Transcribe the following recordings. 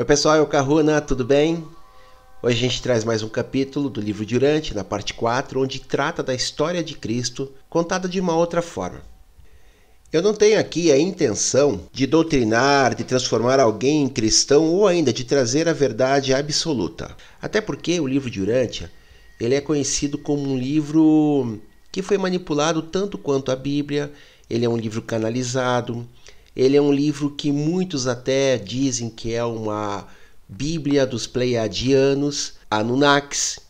Oi pessoal, eu Caruna, tudo bem? Hoje a gente traz mais um capítulo do livro Durante, na parte 4, onde trata da história de Cristo contada de uma outra forma. Eu não tenho aqui a intenção de doutrinar, de transformar alguém em cristão ou ainda de trazer a verdade absoluta. Até porque o livro Durante ele é conhecido como um livro que foi manipulado tanto quanto a Bíblia, ele é um livro canalizado, ele é um livro que muitos até dizem que é uma Bíblia dos Pleiadianos, Anunnakis.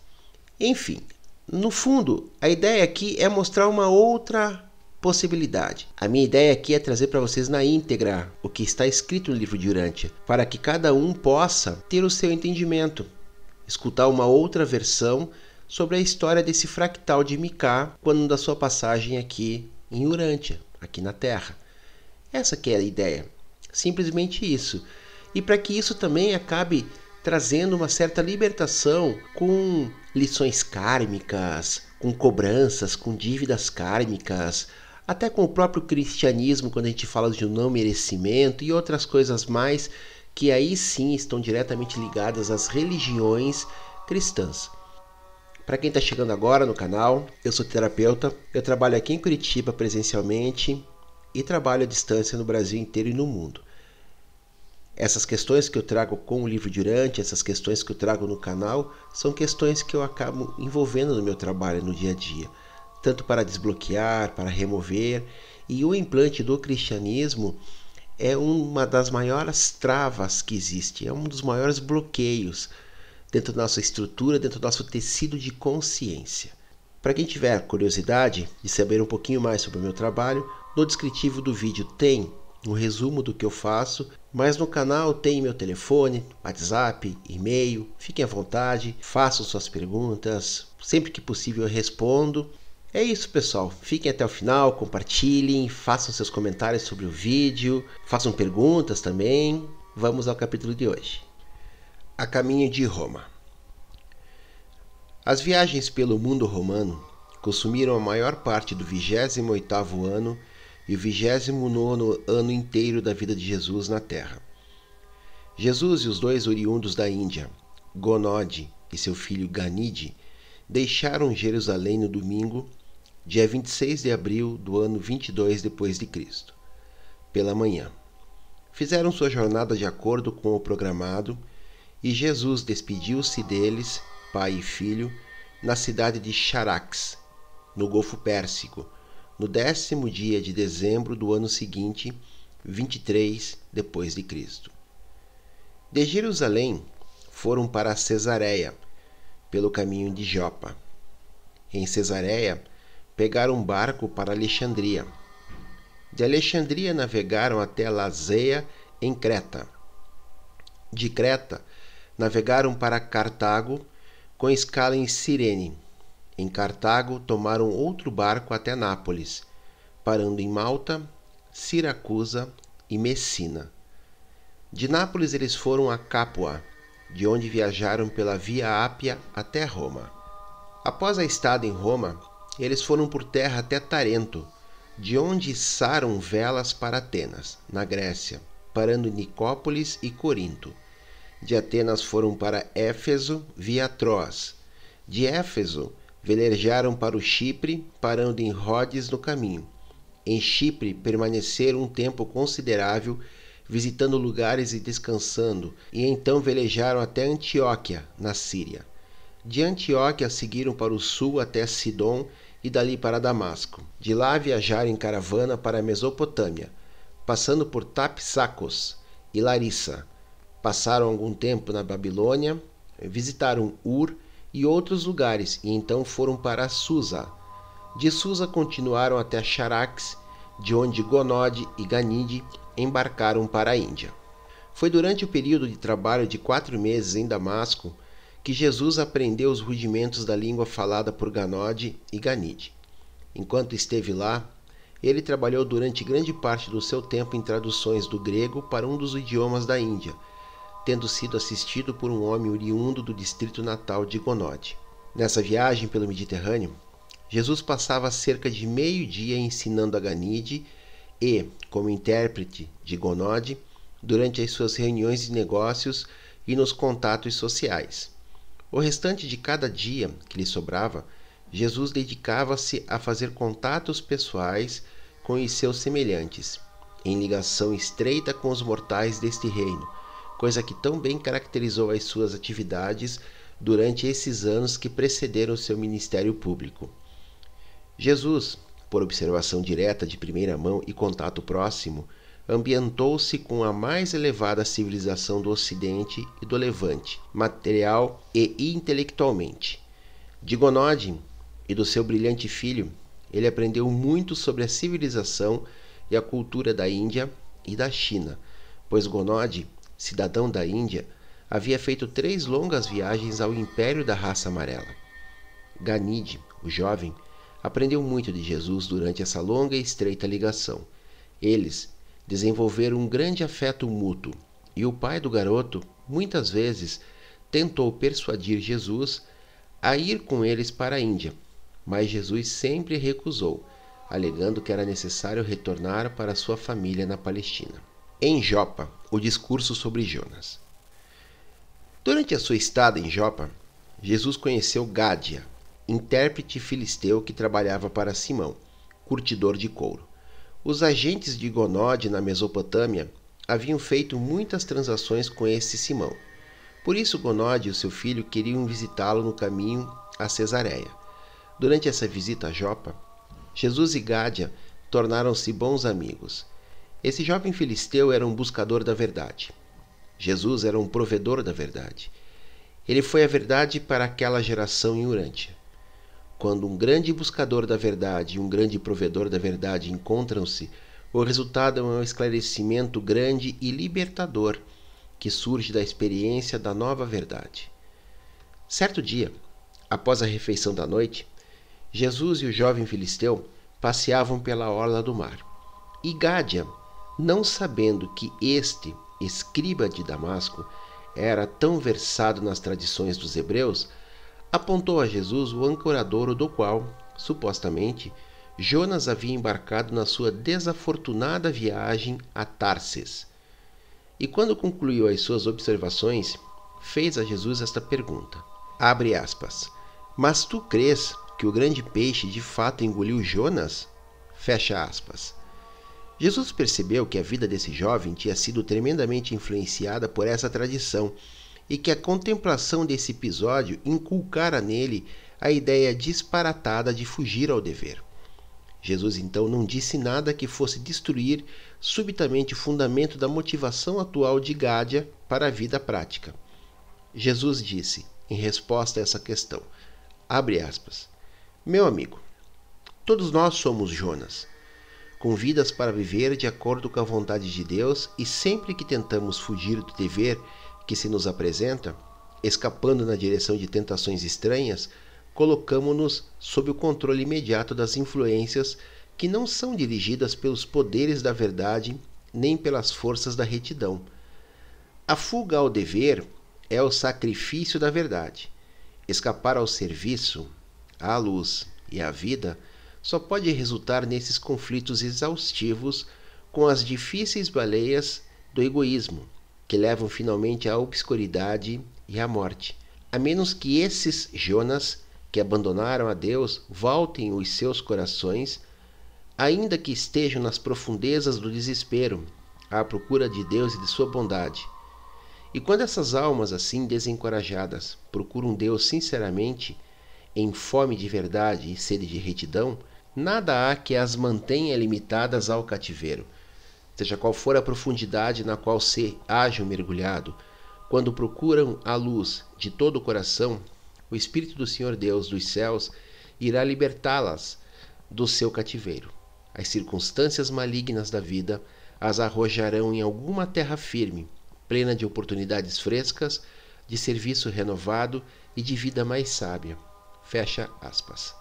Enfim, no fundo, a ideia aqui é mostrar uma outra possibilidade. A minha ideia aqui é trazer para vocês na íntegra o que está escrito no livro de Urântia, para que cada um possa ter o seu entendimento, escutar uma outra versão sobre a história desse fractal de Micá quando da sua passagem aqui em Urântia, aqui na Terra. Essa que é a ideia. Simplesmente isso. E para que isso também acabe trazendo uma certa libertação com lições kármicas, com cobranças, com dívidas kármicas, até com o próprio cristianismo, quando a gente fala de um não merecimento e outras coisas mais que aí sim estão diretamente ligadas às religiões cristãs. Para quem está chegando agora no canal, eu sou terapeuta, eu trabalho aqui em Curitiba presencialmente e trabalho à distância no Brasil inteiro e no mundo. Essas questões que eu trago com o livro Durante, essas questões que eu trago no canal, são questões que eu acabo envolvendo no meu trabalho no dia a dia, tanto para desbloquear, para remover, e o implante do cristianismo é uma das maiores travas que existe, é um dos maiores bloqueios dentro da nossa estrutura, dentro do nosso tecido de consciência. Para quem tiver curiosidade de saber um pouquinho mais sobre o meu trabalho, no descritivo do vídeo tem um resumo do que eu faço, mas no canal tem meu telefone, WhatsApp, e-mail. Fiquem à vontade, façam suas perguntas, sempre que possível eu respondo. É isso, pessoal. Fiquem até o final, compartilhem, façam seus comentários sobre o vídeo, façam perguntas também. Vamos ao capítulo de hoje a caminho de Roma. As viagens pelo mundo romano consumiram a maior parte do 28º ano e o 29º ano inteiro da vida de Jesus na Terra. Jesus e os dois oriundos da Índia, Gonode e seu filho Ganide, deixaram Jerusalém no domingo, dia 26 de abril do ano 22 depois de Cristo, pela manhã. Fizeram sua jornada de acordo com o programado e Jesus despediu-se deles, pai e filho, na cidade de Charax, no Golfo Pérsico, no décimo dia de dezembro do ano seguinte, 23 depois de Cristo. De Jerusalém foram para Cesareia, pelo caminho de Jopa. Em Cesareia, pegaram um barco para Alexandria. De Alexandria navegaram até Lazeia, em Creta. De Creta, navegaram para Cartago com escala em Cirene. Em Cartago, tomaram outro barco até Nápoles, parando em Malta, Siracusa e Messina. De Nápoles eles foram a Capua, de onde viajaram pela Via Ápia até Roma. Após a estada em Roma, eles foram por terra até Tarento, de onde içaram velas para Atenas, na Grécia, parando em Nicópolis e Corinto de Atenas foram para Éfeso via Troas. De Éfeso, velejaram para o Chipre, parando em Rhodes no caminho. Em Chipre, permaneceram um tempo considerável, visitando lugares e descansando, e então velejaram até Antioquia, na Síria. De Antioquia seguiram para o sul até Sidom e dali para Damasco. De lá viajaram em caravana para a Mesopotâmia, passando por Tapsacos e Larissa Passaram algum tempo na Babilônia, visitaram Ur e outros lugares e então foram para Susa. De Susa continuaram até Charax, de onde Gonode e Ganide embarcaram para a Índia. Foi durante o período de trabalho de quatro meses em Damasco que Jesus aprendeu os rudimentos da língua falada por Ganode e Ganide. Enquanto esteve lá, ele trabalhou durante grande parte do seu tempo em traduções do grego para um dos idiomas da Índia tendo sido assistido por um homem oriundo do distrito natal de Gonode. Nessa viagem pelo Mediterrâneo, Jesus passava cerca de meio dia ensinando a Ganide e, como intérprete de Gonode, durante as suas reuniões de negócios e nos contatos sociais. O restante de cada dia que lhe sobrava, Jesus dedicava-se a fazer contatos pessoais com os seus semelhantes, em ligação estreita com os mortais deste reino, coisa que tão bem caracterizou as suas atividades durante esses anos que precederam seu ministério público. Jesus, por observação direta de primeira mão e contato próximo, ambientou-se com a mais elevada civilização do Ocidente e do Levante, material e intelectualmente. De Gonode e do seu brilhante filho, ele aprendeu muito sobre a civilização e a cultura da Índia e da China, pois Gonode, cidadão da Índia, havia feito três longas viagens ao império da raça amarela. Ganide, o jovem, aprendeu muito de Jesus durante essa longa e estreita ligação. Eles desenvolveram um grande afeto mútuo e o pai do garoto, muitas vezes, tentou persuadir Jesus a ir com eles para a Índia, mas Jesus sempre recusou, alegando que era necessário retornar para sua família na Palestina. Em Jopa, o discurso sobre Jonas. Durante a sua estada em Jopa, Jesus conheceu Gádia, intérprete filisteu que trabalhava para Simão, curtidor de couro. Os agentes de Gonode na Mesopotâmia haviam feito muitas transações com esse Simão. Por isso Gonode e seu filho queriam visitá-lo no caminho a Cesareia. Durante essa visita a Jopa, Jesus e Gádia tornaram-se bons amigos. Esse jovem filisteu era um buscador da verdade. Jesus era um provedor da verdade. Ele foi a verdade para aquela geração Urântia. Quando um grande buscador da verdade e um grande provedor da verdade encontram-se, o resultado é um esclarecimento grande e libertador que surge da experiência da nova verdade. Certo dia, após a refeição da noite, Jesus e o jovem filisteu passeavam pela orla do mar. E Gádia, não sabendo que este, escriba de Damasco, era tão versado nas tradições dos hebreus, apontou a Jesus o ancoradouro do qual, supostamente, Jonas havia embarcado na sua desafortunada viagem a Tarses. E quando concluiu as suas observações, fez a Jesus esta pergunta: Abre aspas. Mas tu crês que o grande peixe de fato engoliu Jonas? Fecha aspas. Jesus percebeu que a vida desse jovem tinha sido tremendamente influenciada por essa tradição e que a contemplação desse episódio inculcara nele a ideia disparatada de fugir ao dever. Jesus então não disse nada que fosse destruir subitamente o fundamento da motivação atual de Gádia para a vida prática. Jesus disse, em resposta a essa questão, abre aspas, Meu amigo, todos nós somos Jonas, com vidas para viver de acordo com a vontade de Deus e sempre que tentamos fugir do dever que se nos apresenta, escapando na direção de tentações estranhas, colocamos-nos sob o controle imediato das influências que não são dirigidas pelos poderes da verdade nem pelas forças da retidão. A fuga ao dever é o sacrifício da verdade. Escapar ao serviço, à luz e à vida só pode resultar nesses conflitos exaustivos com as difíceis baleias do egoísmo, que levam finalmente à obscuridade e à morte. A menos que esses Jonas, que abandonaram a Deus, voltem os seus corações, ainda que estejam nas profundezas do desespero, à procura de Deus e de sua bondade. E quando essas almas assim desencorajadas procuram Deus sinceramente, em fome de verdade e sede de retidão, nada há que as mantenha limitadas ao cativeiro seja qual for a profundidade na qual se hajam mergulhado, quando procuram a luz de todo o coração, o Espírito do Senhor Deus dos céus irá libertá-las do seu cativeiro. As circunstâncias malignas da vida as arrojarão em alguma terra firme, plena de oportunidades frescas, de serviço renovado e de vida mais sábia. Fecha aspas.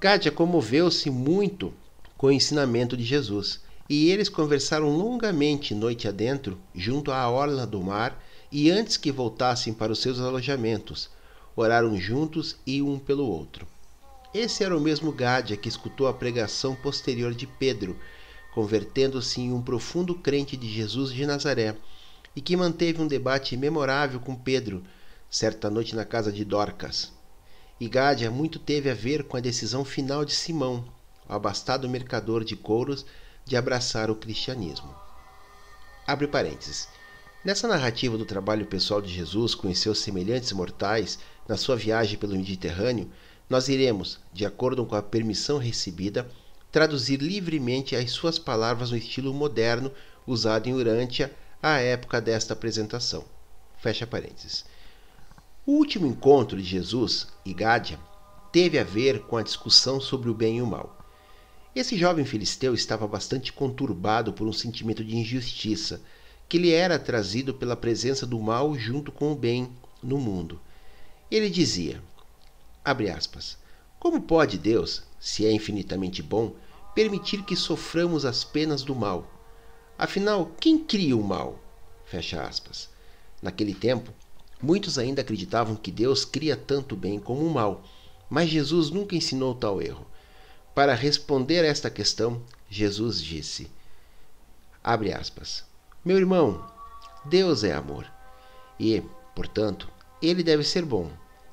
Gádia comoveu-se muito com o ensinamento de Jesus e eles conversaram longamente noite adentro, junto à orla do mar, e antes que voltassem para os seus alojamentos, oraram juntos e um pelo outro. Esse era o mesmo Gádia que escutou a pregação posterior de Pedro, convertendo-se em um profundo crente de Jesus de Nazaré e que manteve um debate memorável com Pedro, certa noite na casa de Dorcas. E Gádia muito teve a ver com a decisão final de Simão, o abastado mercador de couros, de abraçar o cristianismo. Abre parênteses. Nessa narrativa do trabalho pessoal de Jesus com os seus semelhantes mortais na sua viagem pelo Mediterrâneo, nós iremos, de acordo com a permissão recebida, traduzir livremente as suas palavras no estilo moderno usado em Urântia à época desta apresentação. Fecha parênteses. O último encontro de Jesus e Gádia teve a ver com a discussão sobre o bem e o mal. Esse jovem filisteu estava bastante conturbado por um sentimento de injustiça que lhe era trazido pela presença do mal junto com o bem no mundo. Ele dizia: aspas, Como pode Deus, se é infinitamente bom, permitir que soframos as penas do mal? Afinal, quem cria o mal? Fecha aspas. Naquele tempo, muitos ainda acreditavam que Deus cria tanto o bem como o mal, mas Jesus nunca ensinou tal erro. Para responder a esta questão, Jesus disse: Abre aspas. Meu irmão, Deus é amor. E, portanto, ele deve ser bom.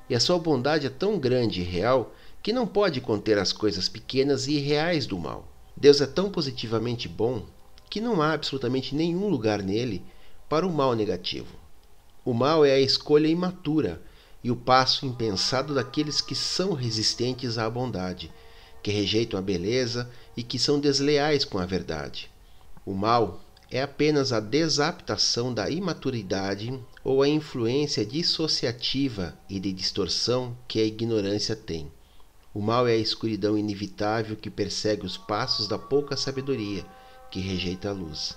E a sua bondade é tão grande e real que não pode conter as coisas pequenas e irreais do mal. Deus é tão positivamente bom que não há absolutamente nenhum lugar nele para o mal negativo. O mal é a escolha imatura e o passo impensado daqueles que são resistentes à bondade, que rejeitam a beleza e que são desleais com a verdade. O mal é apenas a desaptação da imaturidade ou a influência dissociativa e de distorção que a ignorância tem. O mal é a escuridão inevitável que persegue os passos da pouca sabedoria, que rejeita a luz.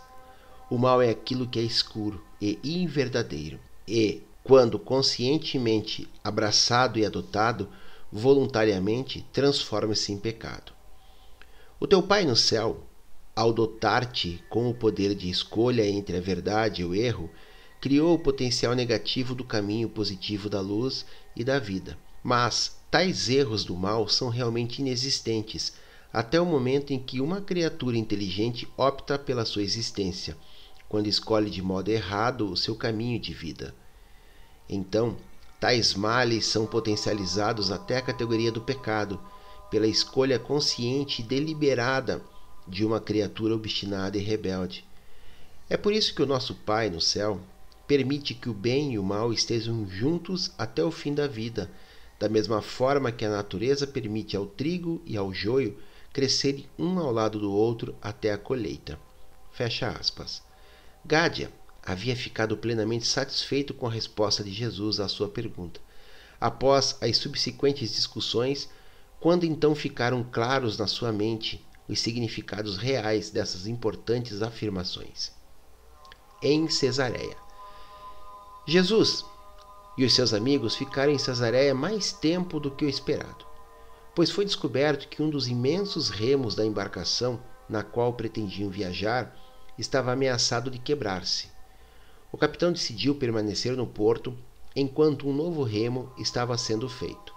O mal é aquilo que é escuro e inverdadeiro, e, quando conscientemente abraçado e adotado, voluntariamente transforma-se em pecado. O teu Pai no céu ao dotar-te com o poder de escolha entre a verdade e o erro, criou o potencial negativo do caminho positivo da luz e da vida. Mas tais erros do mal são realmente inexistentes até o momento em que uma criatura inteligente opta pela sua existência, quando escolhe de modo errado o seu caminho de vida. Então, tais males são potencializados até a categoria do pecado, pela escolha consciente e deliberada de uma criatura obstinada e rebelde. É por isso que o nosso Pai no céu permite que o bem e o mal estejam juntos até o fim da vida, da mesma forma que a natureza permite ao trigo e ao joio crescerem um ao lado do outro até a colheita. Fecha aspas. Gádia havia ficado plenamente satisfeito com a resposta de Jesus à sua pergunta. Após as subsequentes discussões, quando então ficaram claros na sua mente os significados reais dessas importantes afirmações. Em Cesareia. Jesus e os seus amigos ficaram em Cesareia mais tempo do que o esperado, pois foi descoberto que um dos imensos remos da embarcação na qual pretendiam viajar estava ameaçado de quebrar-se. O capitão decidiu permanecer no porto enquanto um novo remo estava sendo feito.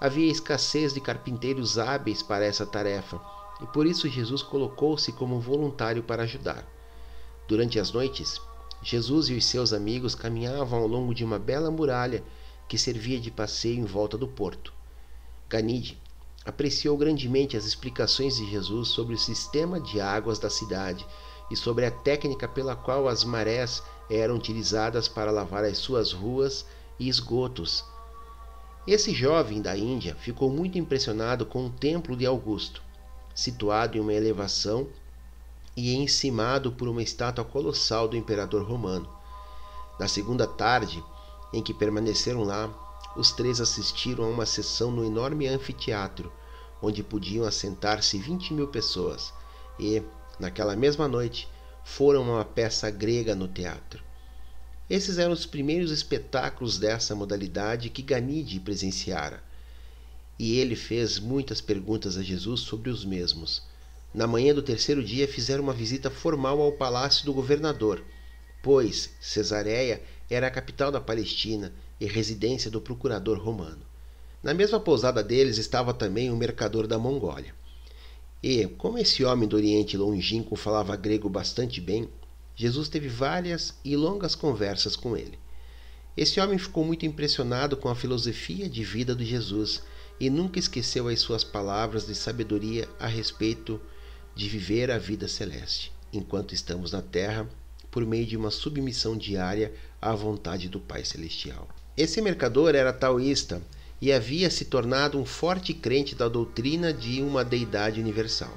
Havia escassez de carpinteiros hábeis para essa tarefa e por isso Jesus colocou-se como voluntário para ajudar. Durante as noites, Jesus e os seus amigos caminhavam ao longo de uma bela muralha que servia de passeio em volta do porto. Ganide apreciou grandemente as explicações de Jesus sobre o sistema de águas da cidade e sobre a técnica pela qual as marés eram utilizadas para lavar as suas ruas e esgotos. Esse jovem da Índia ficou muito impressionado com o templo de Augusto situado em uma elevação e encimado por uma estátua colossal do imperador romano. Na segunda tarde, em que permaneceram lá, os três assistiram a uma sessão no enorme anfiteatro, onde podiam assentar-se 20 mil pessoas, e, naquela mesma noite, foram a uma peça grega no teatro. Esses eram os primeiros espetáculos dessa modalidade que Ganide presenciara e ele fez muitas perguntas a Jesus sobre os mesmos. Na manhã do terceiro dia fizeram uma visita formal ao palácio do governador, pois Cesareia era a capital da Palestina e residência do procurador romano. Na mesma pousada deles estava também o mercador da Mongólia. E, como esse homem do Oriente longínquo falava grego bastante bem, Jesus teve várias e longas conversas com ele. Esse homem ficou muito impressionado com a filosofia de vida de Jesus e nunca esqueceu as suas palavras de sabedoria a respeito de viver a vida celeste, enquanto estamos na terra, por meio de uma submissão diária à vontade do Pai Celestial. Esse mercador era taoísta e havia se tornado um forte crente da doutrina de uma deidade universal.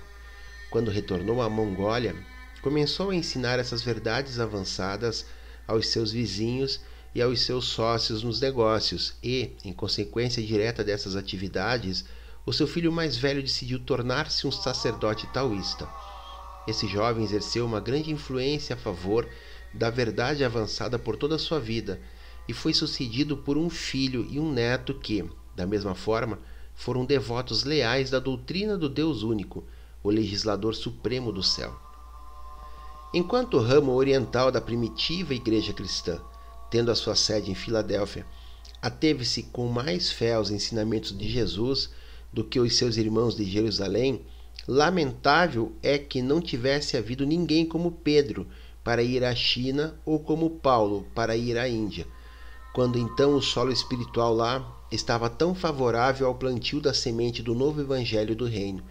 Quando retornou à Mongólia, começou a ensinar essas verdades avançadas aos seus vizinhos e aos seus sócios nos negócios, e, em consequência direta dessas atividades, o seu filho mais velho decidiu tornar-se um sacerdote taoísta. Esse jovem exerceu uma grande influência a favor da verdade avançada por toda a sua vida e foi sucedido por um filho e um neto que, da mesma forma, foram devotos leais da doutrina do Deus único, o legislador supremo do céu. Enquanto o ramo oriental da primitiva igreja cristã tendo a sua sede em Filadélfia, ateve-se com mais fé aos ensinamentos de Jesus do que os seus irmãos de Jerusalém, lamentável é que não tivesse havido ninguém como Pedro para ir à China ou como Paulo para ir à Índia, quando então o solo espiritual lá estava tão favorável ao plantio da semente do novo evangelho do reino.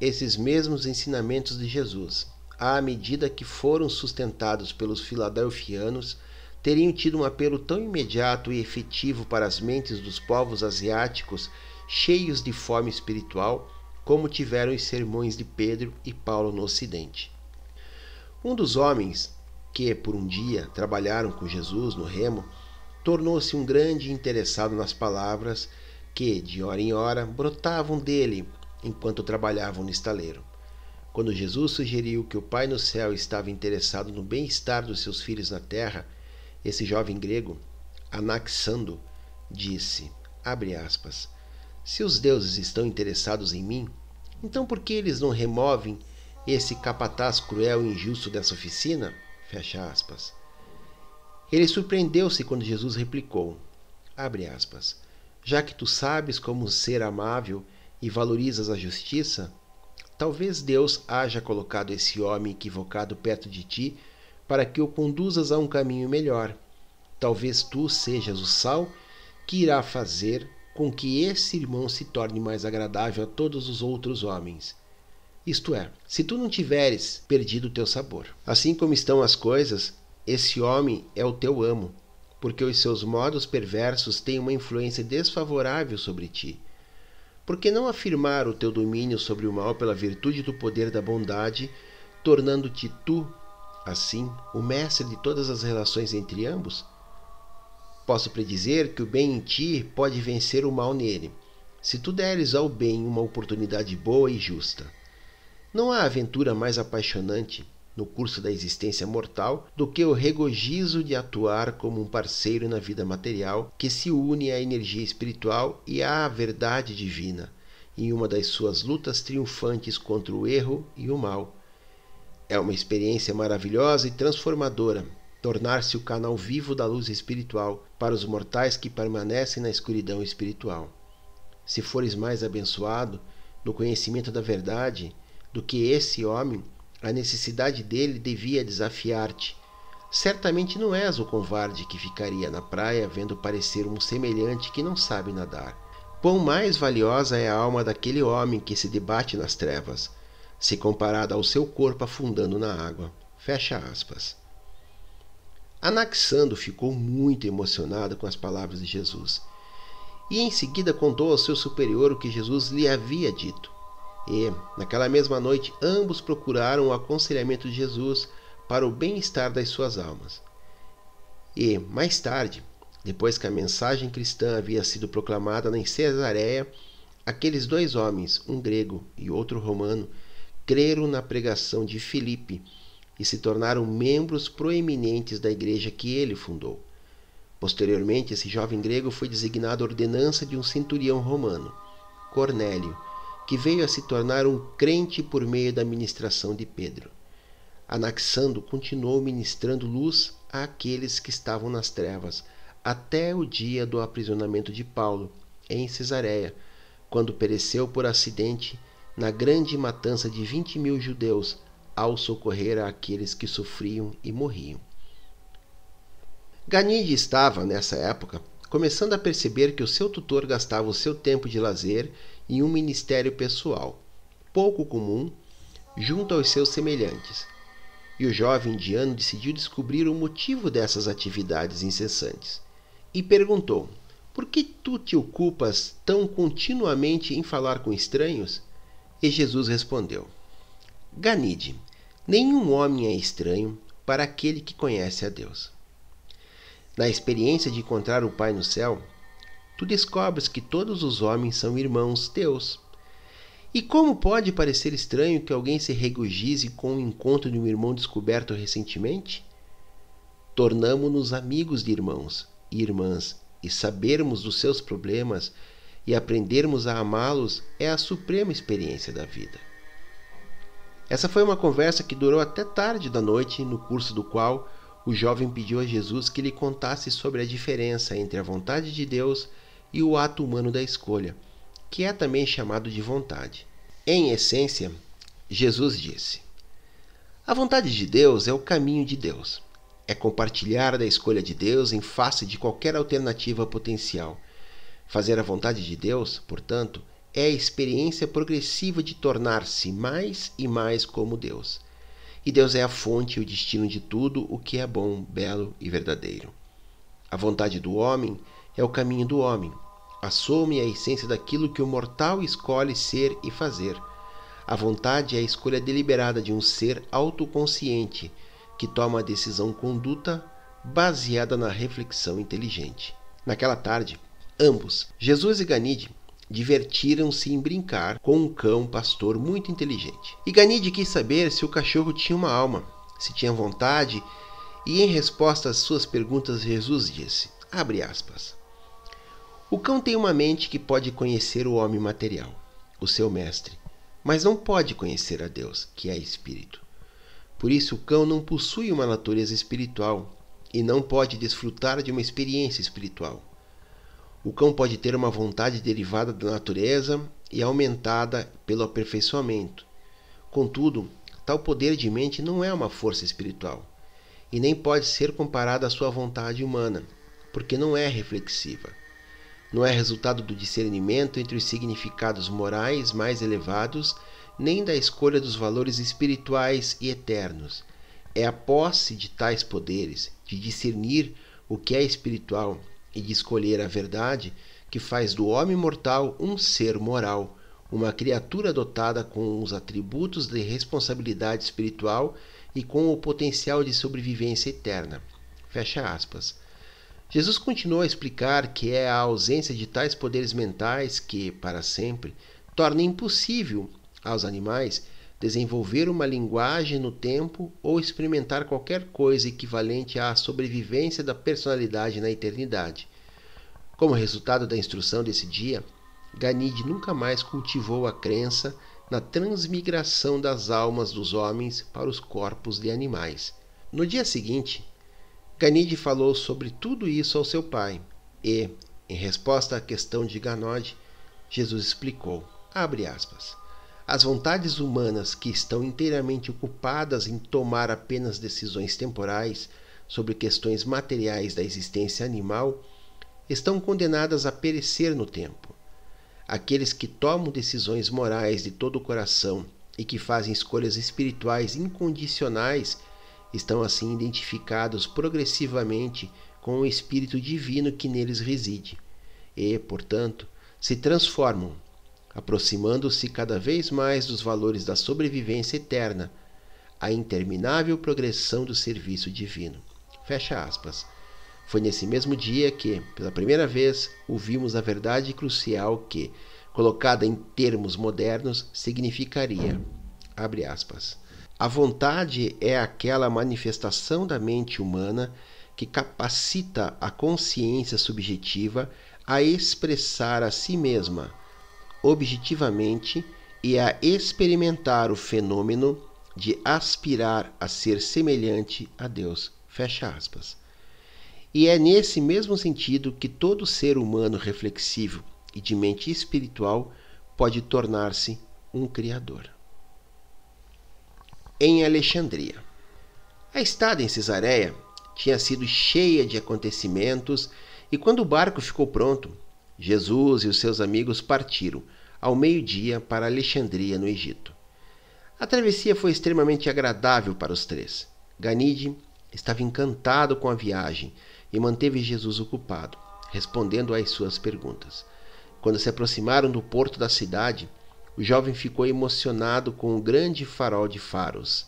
Esses mesmos ensinamentos de Jesus, à medida que foram sustentados pelos filadelfianos, teriam tido um apelo tão imediato e efetivo para as mentes dos povos asiáticos cheios de fome espiritual, como tiveram os sermões de Pedro e Paulo no Ocidente. Um dos homens que, por um dia, trabalharam com Jesus no remo, tornou-se um grande interessado nas palavras que, de hora em hora, brotavam dele enquanto trabalhavam no estaleiro. Quando Jesus sugeriu que o Pai no céu estava interessado no bem-estar dos seus filhos na terra, esse jovem grego, Anaxando, disse, aspas, se os deuses estão interessados em mim, então por que eles não removem esse capataz cruel e injusto dessa oficina? Fecha aspas. Ele surpreendeu-se quando Jesus replicou, aspas, já que tu sabes como ser amável e valorizas a justiça, talvez Deus haja colocado esse homem equivocado perto de ti para que o conduzas a um caminho melhor. Talvez tu sejas o sal que irá fazer com que esse irmão se torne mais agradável a todos os outros homens. Isto é, se tu não tiveres perdido o teu sabor. Assim como estão as coisas, esse homem é o teu amo, porque os seus modos perversos têm uma influência desfavorável sobre ti. Por que não afirmar o teu domínio sobre o mal pela virtude do poder da bondade, tornando-te tu assim, o mestre de todas as relações entre ambos? Posso predizer que o bem em ti pode vencer o mal nele, se tu deres ao bem uma oportunidade boa e justa. Não há aventura mais apaixonante no curso da existência mortal do que o regozijo de atuar como um parceiro na vida material que se une à energia espiritual e à verdade divina, em uma das suas lutas triunfantes contra o erro e o mal é uma experiência maravilhosa e transformadora tornar-se o canal vivo da luz espiritual para os mortais que permanecem na escuridão espiritual. Se fores mais abençoado no conhecimento da verdade do que esse homem, a necessidade dele devia desafiar-te. Certamente não és o covarde que ficaria na praia vendo parecer um semelhante que não sabe nadar. Quão mais valiosa é a alma daquele homem que se debate nas trevas, se comparada ao seu corpo afundando na água. Fecha aspas. Anaxando ficou muito emocionado com as palavras de Jesus e em seguida contou ao seu superior o que Jesus lhe havia dito. E, naquela mesma noite, ambos procuraram o aconselhamento de Jesus para o bem-estar das suas almas. E, mais tarde, depois que a mensagem cristã havia sido proclamada em Cesareia, aqueles dois homens, um grego e outro romano, creram na pregação de Filipe e se tornaram membros proeminentes da igreja que ele fundou. Posteriormente, esse jovem grego foi designado ordenança de um centurião romano, Cornélio, que veio a se tornar um crente por meio da ministração de Pedro. Anaxando continuou ministrando luz àqueles que estavam nas trevas, até o dia do aprisionamento de Paulo, em Cesareia, quando pereceu por acidente na grande matança de 20 mil judeus ao socorrer aqueles que sofriam e morriam. Ganide estava, nessa época, começando a perceber que o seu tutor gastava o seu tempo de lazer em um ministério pessoal, pouco comum, junto aos seus semelhantes. E o jovem indiano decidiu descobrir o motivo dessas atividades incessantes e perguntou: Por que tu te ocupas tão continuamente em falar com estranhos? E Jesus respondeu: Ganide, nenhum homem é estranho para aquele que conhece a Deus. Na experiência de encontrar o Pai no céu, tu descobres que todos os homens são irmãos teus. E como pode parecer estranho que alguém se regozije com o encontro de um irmão descoberto recentemente? Tornamo-nos amigos de irmãos e irmãs, e sabermos dos seus problemas e aprendermos a amá-los é a suprema experiência da vida. Essa foi uma conversa que durou até tarde da noite, no curso do qual o jovem pediu a Jesus que lhe contasse sobre a diferença entre a vontade de Deus e o ato humano da escolha, que é também chamado de vontade. Em essência, Jesus disse: A vontade de Deus é o caminho de Deus. É compartilhar da escolha de Deus em face de qualquer alternativa potencial Fazer a vontade de Deus, portanto, é a experiência progressiva de tornar-se mais e mais como Deus. E Deus é a fonte e o destino de tudo o que é bom, belo e verdadeiro. A vontade do homem é o caminho do homem. A soma e a essência daquilo que o mortal escolhe ser e fazer. A vontade é a escolha deliberada de um ser autoconsciente que toma a decisão conduta baseada na reflexão inteligente. Naquela tarde, Ambos, Jesus e Ganide, divertiram-se em brincar com um cão pastor muito inteligente. E Ganide quis saber se o cachorro tinha uma alma, se tinha vontade, e em resposta às suas perguntas, Jesus disse: abre aspas. O cão tem uma mente que pode conhecer o homem material, o seu mestre, mas não pode conhecer a Deus, que é espírito. Por isso, o cão não possui uma natureza espiritual e não pode desfrutar de uma experiência espiritual. O cão pode ter uma vontade derivada da natureza e aumentada pelo aperfeiçoamento. Contudo, tal poder de mente não é uma força espiritual e nem pode ser comparada à sua vontade humana, porque não é reflexiva. Não é resultado do discernimento entre os significados morais mais elevados, nem da escolha dos valores espirituais e eternos. É a posse de tais poderes, de discernir o que é espiritual e de escolher a verdade que faz do homem mortal um ser moral, uma criatura dotada com os atributos de responsabilidade espiritual e com o potencial de sobrevivência eterna. Fecha aspas. Jesus continuou a explicar que é a ausência de tais poderes mentais que, para sempre, torna impossível aos animais desenvolver uma linguagem no tempo ou experimentar qualquer coisa equivalente à sobrevivência da personalidade na eternidade. Como resultado da instrução desse dia, Ganide nunca mais cultivou a crença na transmigração das almas dos homens para os corpos de animais. No dia seguinte, Ganide falou sobre tudo isso ao seu pai e, em resposta à questão de Ganode, Jesus explicou, aspas, as vontades humanas que estão inteiramente ocupadas em tomar apenas decisões temporais sobre questões materiais da existência animal estão condenadas a perecer no tempo. Aqueles que tomam decisões morais de todo o coração e que fazem escolhas espirituais incondicionais estão assim identificados progressivamente com o Espírito Divino que neles reside e, portanto, se transformam aproximando-se cada vez mais dos valores da sobrevivência eterna, a interminável progressão do serviço divino. Fecha aspas. Foi nesse mesmo dia que, pela primeira vez, ouvimos a verdade crucial que, colocada em termos modernos, significaria, abre aspas, a vontade é aquela manifestação da mente humana que capacita a consciência subjetiva a expressar a si mesma objetivamente e a experimentar o fenômeno de aspirar a ser semelhante a Deus. Fecha aspas. E é nesse mesmo sentido que todo ser humano reflexivo e de mente espiritual pode tornar-se um Criador. Em Alexandria. A estada em Cesareia tinha sido cheia de acontecimentos e quando o barco ficou pronto, Jesus e os seus amigos partiram ao meio-dia para Alexandria, no Egito. A travessia foi extremamente agradável para os três. Ganide estava encantado com a viagem e manteve Jesus ocupado, respondendo às suas perguntas. Quando se aproximaram do porto da cidade, o jovem ficou emocionado com o grande farol de faros.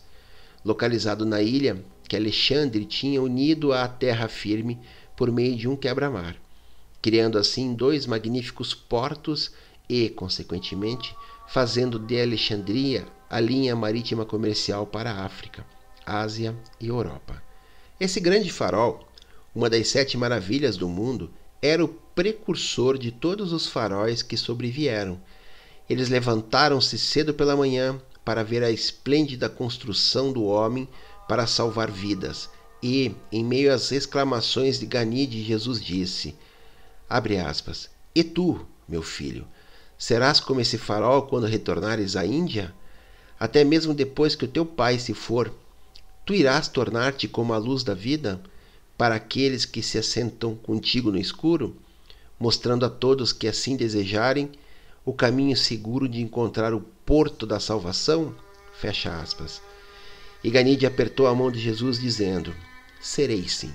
Localizado na ilha que Alexandre tinha unido à terra firme por meio de um quebra-mar, criando assim dois magníficos portos e, consequentemente, fazendo de Alexandria a linha marítima comercial para a África, Ásia e Europa. Esse grande farol, uma das sete maravilhas do mundo, era o precursor de todos os faróis que sobrevieram. Eles levantaram-se cedo pela manhã para ver a esplêndida construção do homem para salvar vidas. E, em meio às exclamações de Ganide, Jesus disse: Abre aspas. E tu, meu filho, serás como esse farol quando retornares à Índia? Até mesmo depois que o teu pai se for, tu irás tornar-te como a luz da vida para aqueles que se assentam contigo no escuro, mostrando a todos que assim desejarem o caminho seguro de encontrar o porto da salvação? Fecha aspas. E Ganide apertou a mão de Jesus, dizendo: Serei sim.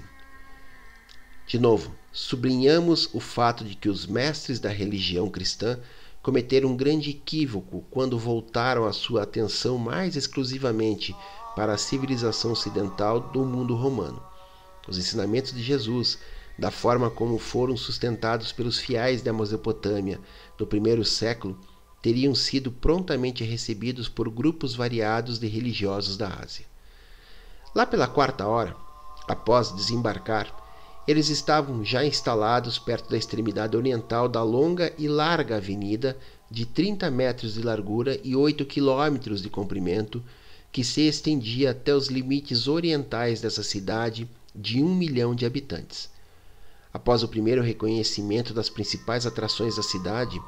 De novo, sublinhamos o fato de que os mestres da religião cristã cometeram um grande equívoco quando voltaram a sua atenção mais exclusivamente para a civilização ocidental do mundo romano. Os ensinamentos de Jesus, da forma como foram sustentados pelos fiéis da Mesopotâmia no primeiro século, teriam sido prontamente recebidos por grupos variados de religiosos da Ásia. Lá pela quarta hora, após desembarcar, eles estavam já instalados perto da extremidade oriental da longa e larga avenida de 30 metros de largura e 8 quilômetros de comprimento, que se estendia até os limites orientais dessa cidade de um milhão de habitantes. Após o primeiro reconhecimento das principais atrações da cidade,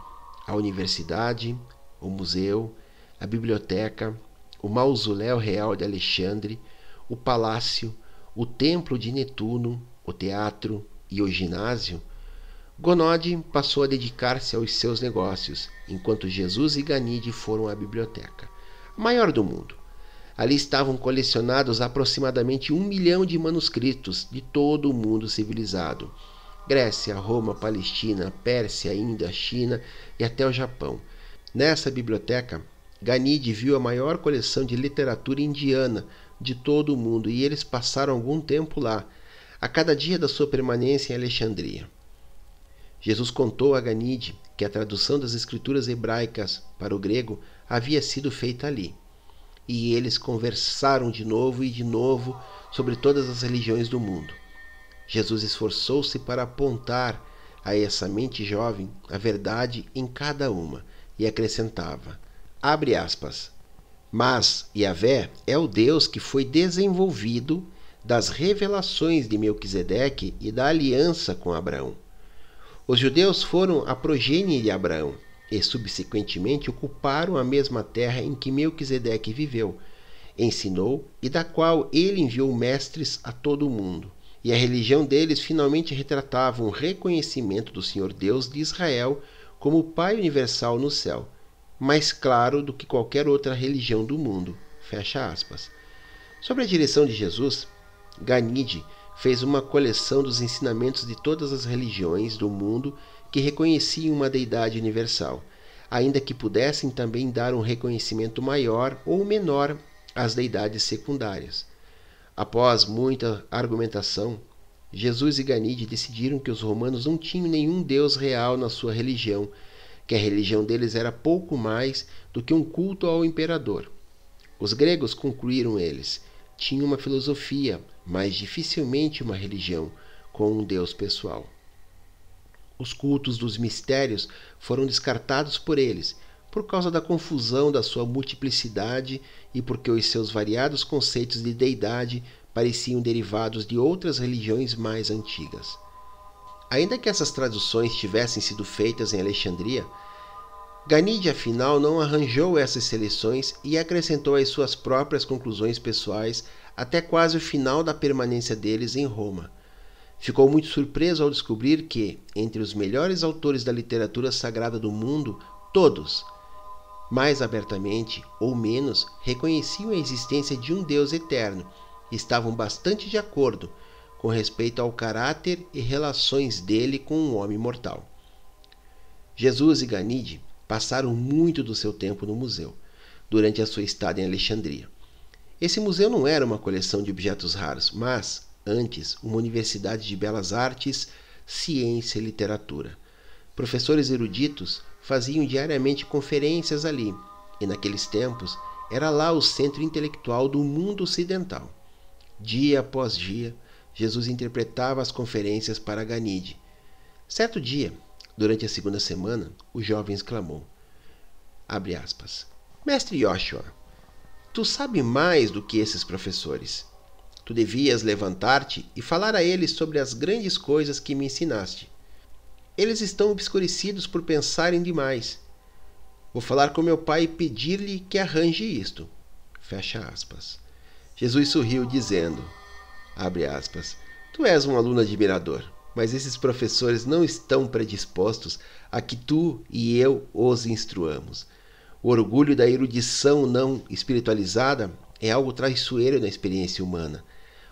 a universidade, o museu, a biblioteca, o mausoléu real de Alexandre, o palácio, o templo de Netuno, o teatro e o ginásio, Gonode passou a dedicar-se aos seus negócios, enquanto Jesus e Ganide foram à biblioteca, a maior do mundo. Ali estavam colecionados aproximadamente um milhão de manuscritos de todo o mundo civilizado, Grécia, Roma, Palestina, Pérsia, Índia, China e até o Japão. Nessa biblioteca, Ganide viu a maior coleção de literatura indiana de todo o mundo e eles passaram algum tempo lá, a cada dia da sua permanência em Alexandria. Jesus contou a Ganide que a tradução das escrituras hebraicas para o grego havia sido feita ali. E eles conversaram de novo e de novo sobre todas as religiões do mundo. Jesus esforçou-se para apontar a essa mente jovem a verdade em cada uma e acrescentava: abre aspas. Mas Yahvé é o Deus que foi desenvolvido das revelações de Melquisedeque e da aliança com Abraão. Os judeus foram a progênie de Abraão e, subsequentemente, ocuparam a mesma terra em que Melquisedeque viveu, ensinou e da qual ele enviou mestres a todo o mundo e a religião deles finalmente retratava um reconhecimento do Senhor Deus de Israel como o Pai universal no céu, mais claro do que qualquer outra religião do mundo. Fecha aspas. Sobre a direção de Jesus, Ganide fez uma coleção dos ensinamentos de todas as religiões do mundo que reconheciam uma deidade universal, ainda que pudessem também dar um reconhecimento maior ou menor às deidades secundárias. Após muita argumentação, Jesus e Ganide decidiram que os romanos não tinham nenhum deus real na sua religião, que a religião deles era pouco mais do que um culto ao imperador. Os gregos, concluíram eles, tinham uma filosofia, mas dificilmente uma religião, com um deus pessoal. Os cultos dos mistérios foram descartados por eles, por causa da confusão da sua multiplicidade e porque os seus variados conceitos de deidade pareciam derivados de outras religiões mais antigas. Ainda que essas traduções tivessem sido feitas em Alexandria, Ganide, afinal, não arranjou essas seleções e acrescentou as suas próprias conclusões pessoais até quase o final da permanência deles em Roma. Ficou muito surpreso ao descobrir que, entre os melhores autores da literatura sagrada do mundo, todos, mais abertamente ou menos, reconheciam a existência de um Deus eterno e estavam bastante de acordo com respeito ao caráter e relações dele com um homem mortal. Jesus e Ganide passaram muito do seu tempo no museu, durante a sua estada em Alexandria. Esse museu não era uma coleção de objetos raros, mas, antes, uma universidade de belas artes, ciência e literatura. Professores eruditos faziam diariamente conferências ali, e naqueles tempos era lá o centro intelectual do mundo ocidental. Dia após dia, Jesus interpretava as conferências para Ganide. Certo dia, durante a segunda semana, o jovem exclamou: aspas, Mestre Joshua, tu sabe mais do que esses professores. Tu devias levantar-te e falar a eles sobre as grandes coisas que me ensinaste. Eles estão obscurecidos por pensarem demais. Vou falar com meu pai e pedir-lhe que arranje isto. Fecha aspas. Jesus sorriu, dizendo: abre aspas, tu és um aluno admirador, mas esses professores não estão predispostos a que tu e eu os instruamos. O orgulho da erudição não espiritualizada é algo traiçoeiro na experiência humana.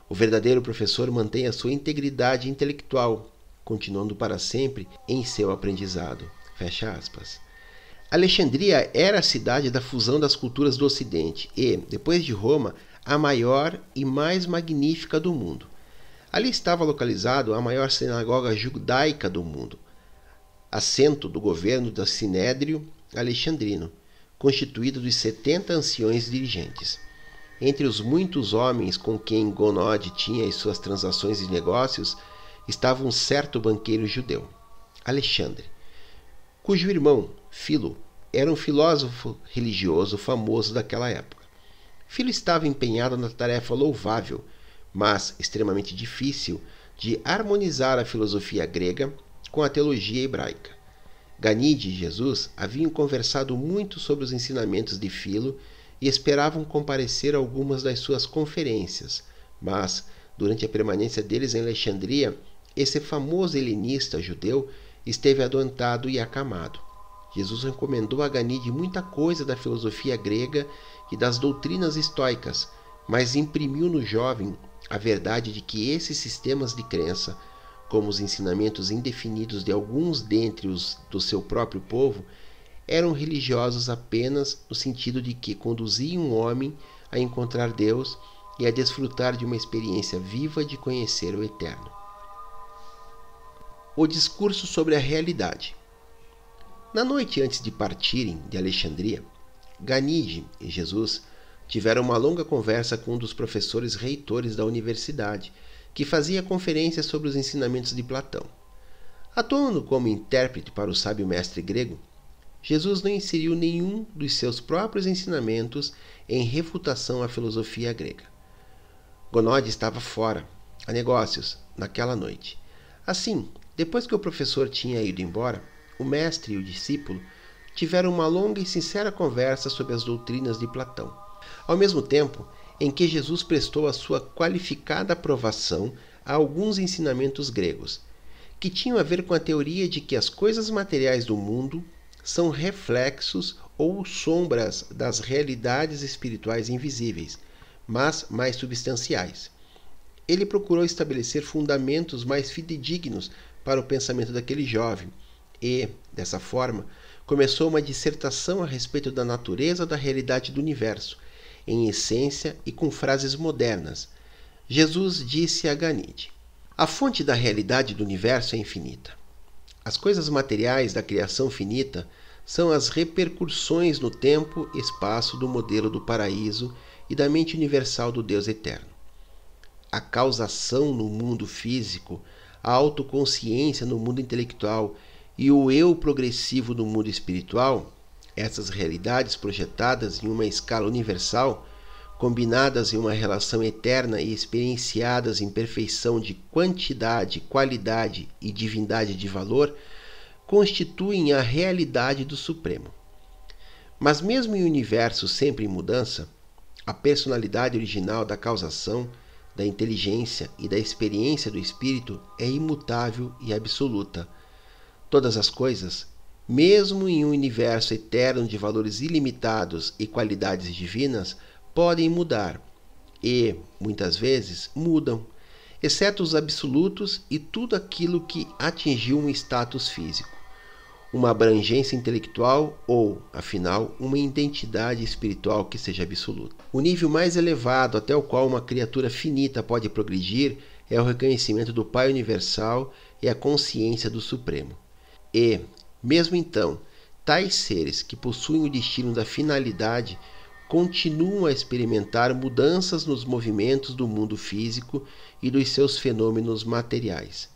O verdadeiro professor mantém a sua integridade intelectual, continuando para sempre em seu aprendizado. Fecha aspas. Alexandria era a cidade da fusão das culturas do Ocidente e, depois de Roma, a maior e mais magnífica do mundo. Ali estava localizado a maior sinagoga judaica do mundo, assento do governo da Sinédrio Alexandrino, constituído dos 70 anciões dirigentes. Entre os muitos homens com quem Gonod tinha as suas transações e negócios, estava um certo banqueiro judeu, Alexandre, cujo irmão, Filo, era um filósofo religioso famoso daquela época. Filo estava empenhado na tarefa louvável, mas extremamente difícil, de harmonizar a filosofia grega com a teologia hebraica. Ganide e Jesus haviam conversado muito sobre os ensinamentos de Filo e esperavam comparecer a algumas das suas conferências, mas, durante a permanência deles em Alexandria, esse famoso helenista judeu esteve adoentado e acamado. Jesus recomendou a Ganide muita coisa da filosofia grega e das doutrinas estoicas, mas imprimiu no jovem a verdade de que esses sistemas de crença, como os ensinamentos indefinidos de alguns dentre os do seu próprio povo, eram religiosos apenas no sentido de que conduziam um homem a encontrar Deus e a desfrutar de uma experiência viva de conhecer o Eterno. O discurso sobre a realidade. Na noite antes de partirem de Alexandria, Ganide e Jesus tiveram uma longa conversa com um dos professores reitores da universidade, que fazia conferências sobre os ensinamentos de Platão. Atuando como intérprete para o sábio mestre grego, Jesus não inseriu nenhum dos seus próprios ensinamentos em refutação à filosofia grega. Gonode estava fora, a negócios, naquela noite. Assim, depois que o professor tinha ido embora, o mestre e o discípulo tiveram uma longa e sincera conversa sobre as doutrinas de Platão, ao mesmo tempo em que Jesus prestou a sua qualificada aprovação a alguns ensinamentos gregos, que tinham a ver com a teoria de que as coisas materiais do mundo são reflexos ou sombras das realidades espirituais invisíveis, mas mais substanciais. Ele procurou estabelecer fundamentos mais fidedignos para o pensamento daquele jovem, e, dessa forma, começou uma dissertação a respeito da natureza da realidade do universo, em essência e com frases modernas. Jesus disse a Ganide: A fonte da realidade do universo é infinita. As coisas materiais da criação finita são as repercussões no tempo e espaço do modelo do paraíso e da mente universal do Deus eterno. A causação no mundo físico, a autoconsciência no mundo intelectual e o eu progressivo do mundo espiritual, essas realidades projetadas em uma escala universal, combinadas em uma relação eterna e experienciadas em perfeição de quantidade, qualidade e divindade de valor, constituem a realidade do Supremo. Mas, mesmo em um universo sempre em mudança, a personalidade original da causação, da inteligência e da experiência do espírito é imutável e absoluta. Todas as coisas, mesmo em um universo eterno de valores ilimitados e qualidades divinas, podem mudar e, muitas vezes, mudam, exceto os absolutos e tudo aquilo que atingiu um status físico uma abrangência intelectual ou, afinal, uma identidade espiritual que seja absoluta. O nível mais elevado até o qual uma criatura finita pode progredir é o reconhecimento do Pai Universal e a consciência do Supremo. E, mesmo então, tais seres que possuem o destino da finalidade continuam a experimentar mudanças nos movimentos do mundo físico e dos seus fenômenos materiais.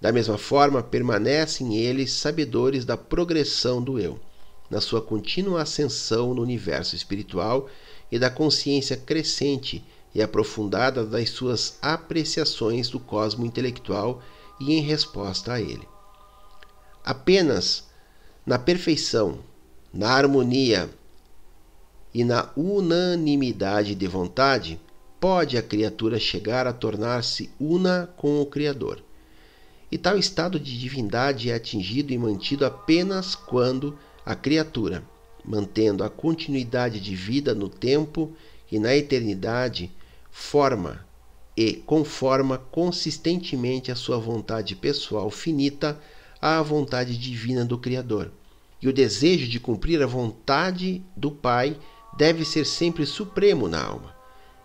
Da mesma forma, permanecem eles sabedores da progressão do eu, na sua contínua ascensão no universo espiritual e da consciência crescente e aprofundada das suas apreciações do cosmo intelectual e em resposta a ele. Apenas na perfeição, na harmonia e na unanimidade de vontade pode a criatura chegar a tornar-se una com o Criador e tal estado de divindade é atingido e mantido apenas quando a criatura, mantendo a continuidade de vida no tempo e na eternidade, forma e conforma consistentemente a sua vontade pessoal finita à vontade divina do Criador. E o desejo de cumprir a vontade do Pai deve ser sempre supremo na alma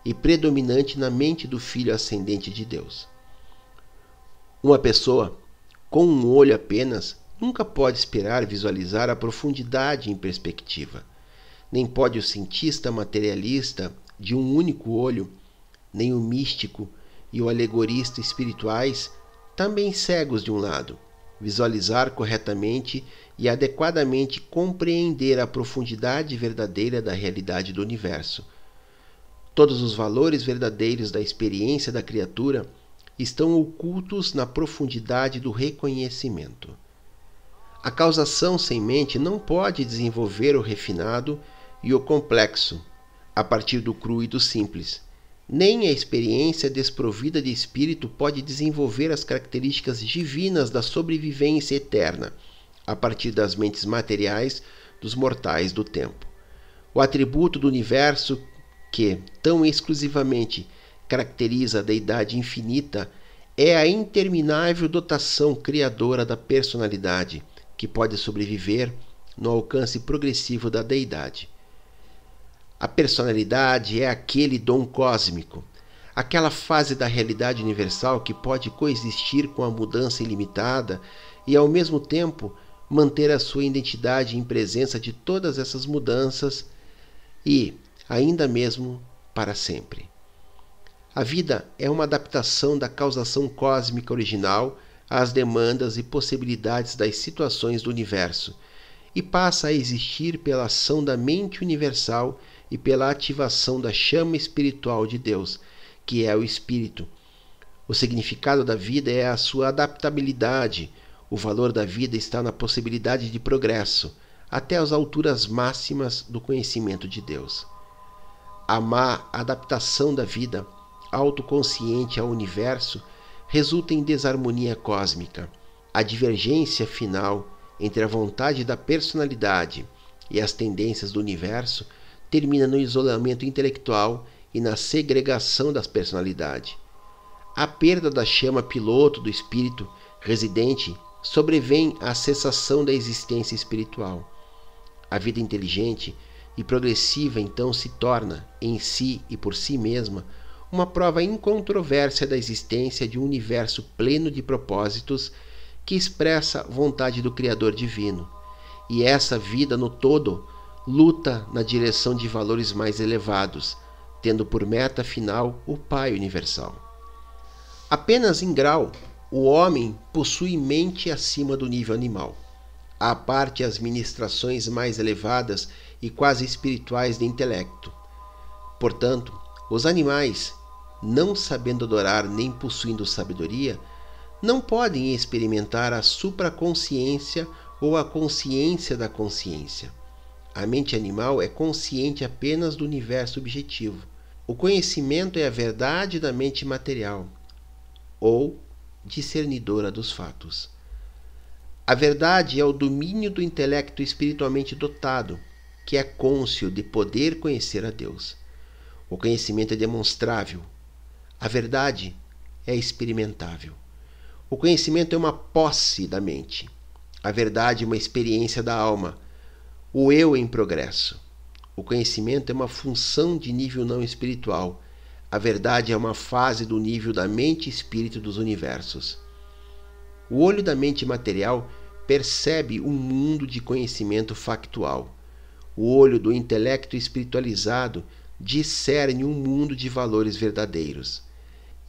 e predominante na mente do Filho ascendente de Deus. Uma pessoa com um olho apenas nunca pode esperar visualizar a profundidade em perspectiva. Nem pode o cientista materialista de um único olho, nem o místico e o alegorista espirituais, também cegos de um lado, visualizar corretamente e adequadamente compreender a profundidade verdadeira da realidade do universo. Todos os valores verdadeiros da experiência da criatura estão ocultos na profundidade do reconhecimento. A causação sem mente não pode desenvolver o refinado e o complexo a partir do cru e do simples. Nem a experiência desprovida de espírito pode desenvolver as características divinas da sobrevivência eterna a partir das mentes materiais dos mortais do tempo. O atributo do universo que, tão exclusivamente, caracteriza a deidade infinita é a interminável dotação criadora da personalidade, que pode sobreviver no alcance progressivo da deidade. A personalidade é aquele dom cósmico, aquela fase da realidade universal que pode coexistir com a mudança ilimitada e, ao mesmo tempo, manter a sua identidade em presença de todas essas mudanças e, ainda mesmo, para sempre. A vida é uma adaptação da causação cósmica original às demandas e possibilidades das situações do universo e passa a existir pela ação da mente universal e pela ativação da chama espiritual de Deus, que é o Espírito. O significado da vida é a sua adaptabilidade. O valor da vida está na possibilidade de progresso até as alturas máximas do conhecimento de Deus. A má adaptação da vida autoconsciente ao universo resulta em desarmonia cósmica. A divergência final entre a vontade da personalidade e as tendências do universo termina no isolamento intelectual e na segregação das personalidades. A perda da chama piloto do espírito residente sobrevém à cessação da existência espiritual. A vida inteligente e progressiva então se torna, em si e por si mesma, uma prova incontrovérsia da existência de um universo pleno de propósitos que expressa vontade do Criador divino. E essa vida no todo luta na direção de valores mais elevados, tendo por meta final o Pai Universal. Apenas em grau, o homem possui mente acima do nível animal. À parte as ministrações mais elevadas e quase espirituais de intelecto. Portanto, os animais não sabendo adorar nem possuindo sabedoria, não podem experimentar a supraconsciência ou a consciência da consciência. A mente animal é consciente apenas do universo objetivo. O conhecimento é a verdade da mente material, ou discernidora dos fatos. A verdade é o domínio do intelecto espiritualmente dotado, que é cônscio de poder conhecer a Deus. O conhecimento é demonstrável. A verdade é experimentável. O conhecimento é uma posse da mente. A verdade é uma experiência da alma o eu em progresso. O conhecimento é uma função de nível não espiritual. A verdade é uma fase do nível da mente e espírito dos universos. O olho da mente material percebe um mundo de conhecimento factual. O olho do intelecto espiritualizado discerne um mundo de valores verdadeiros.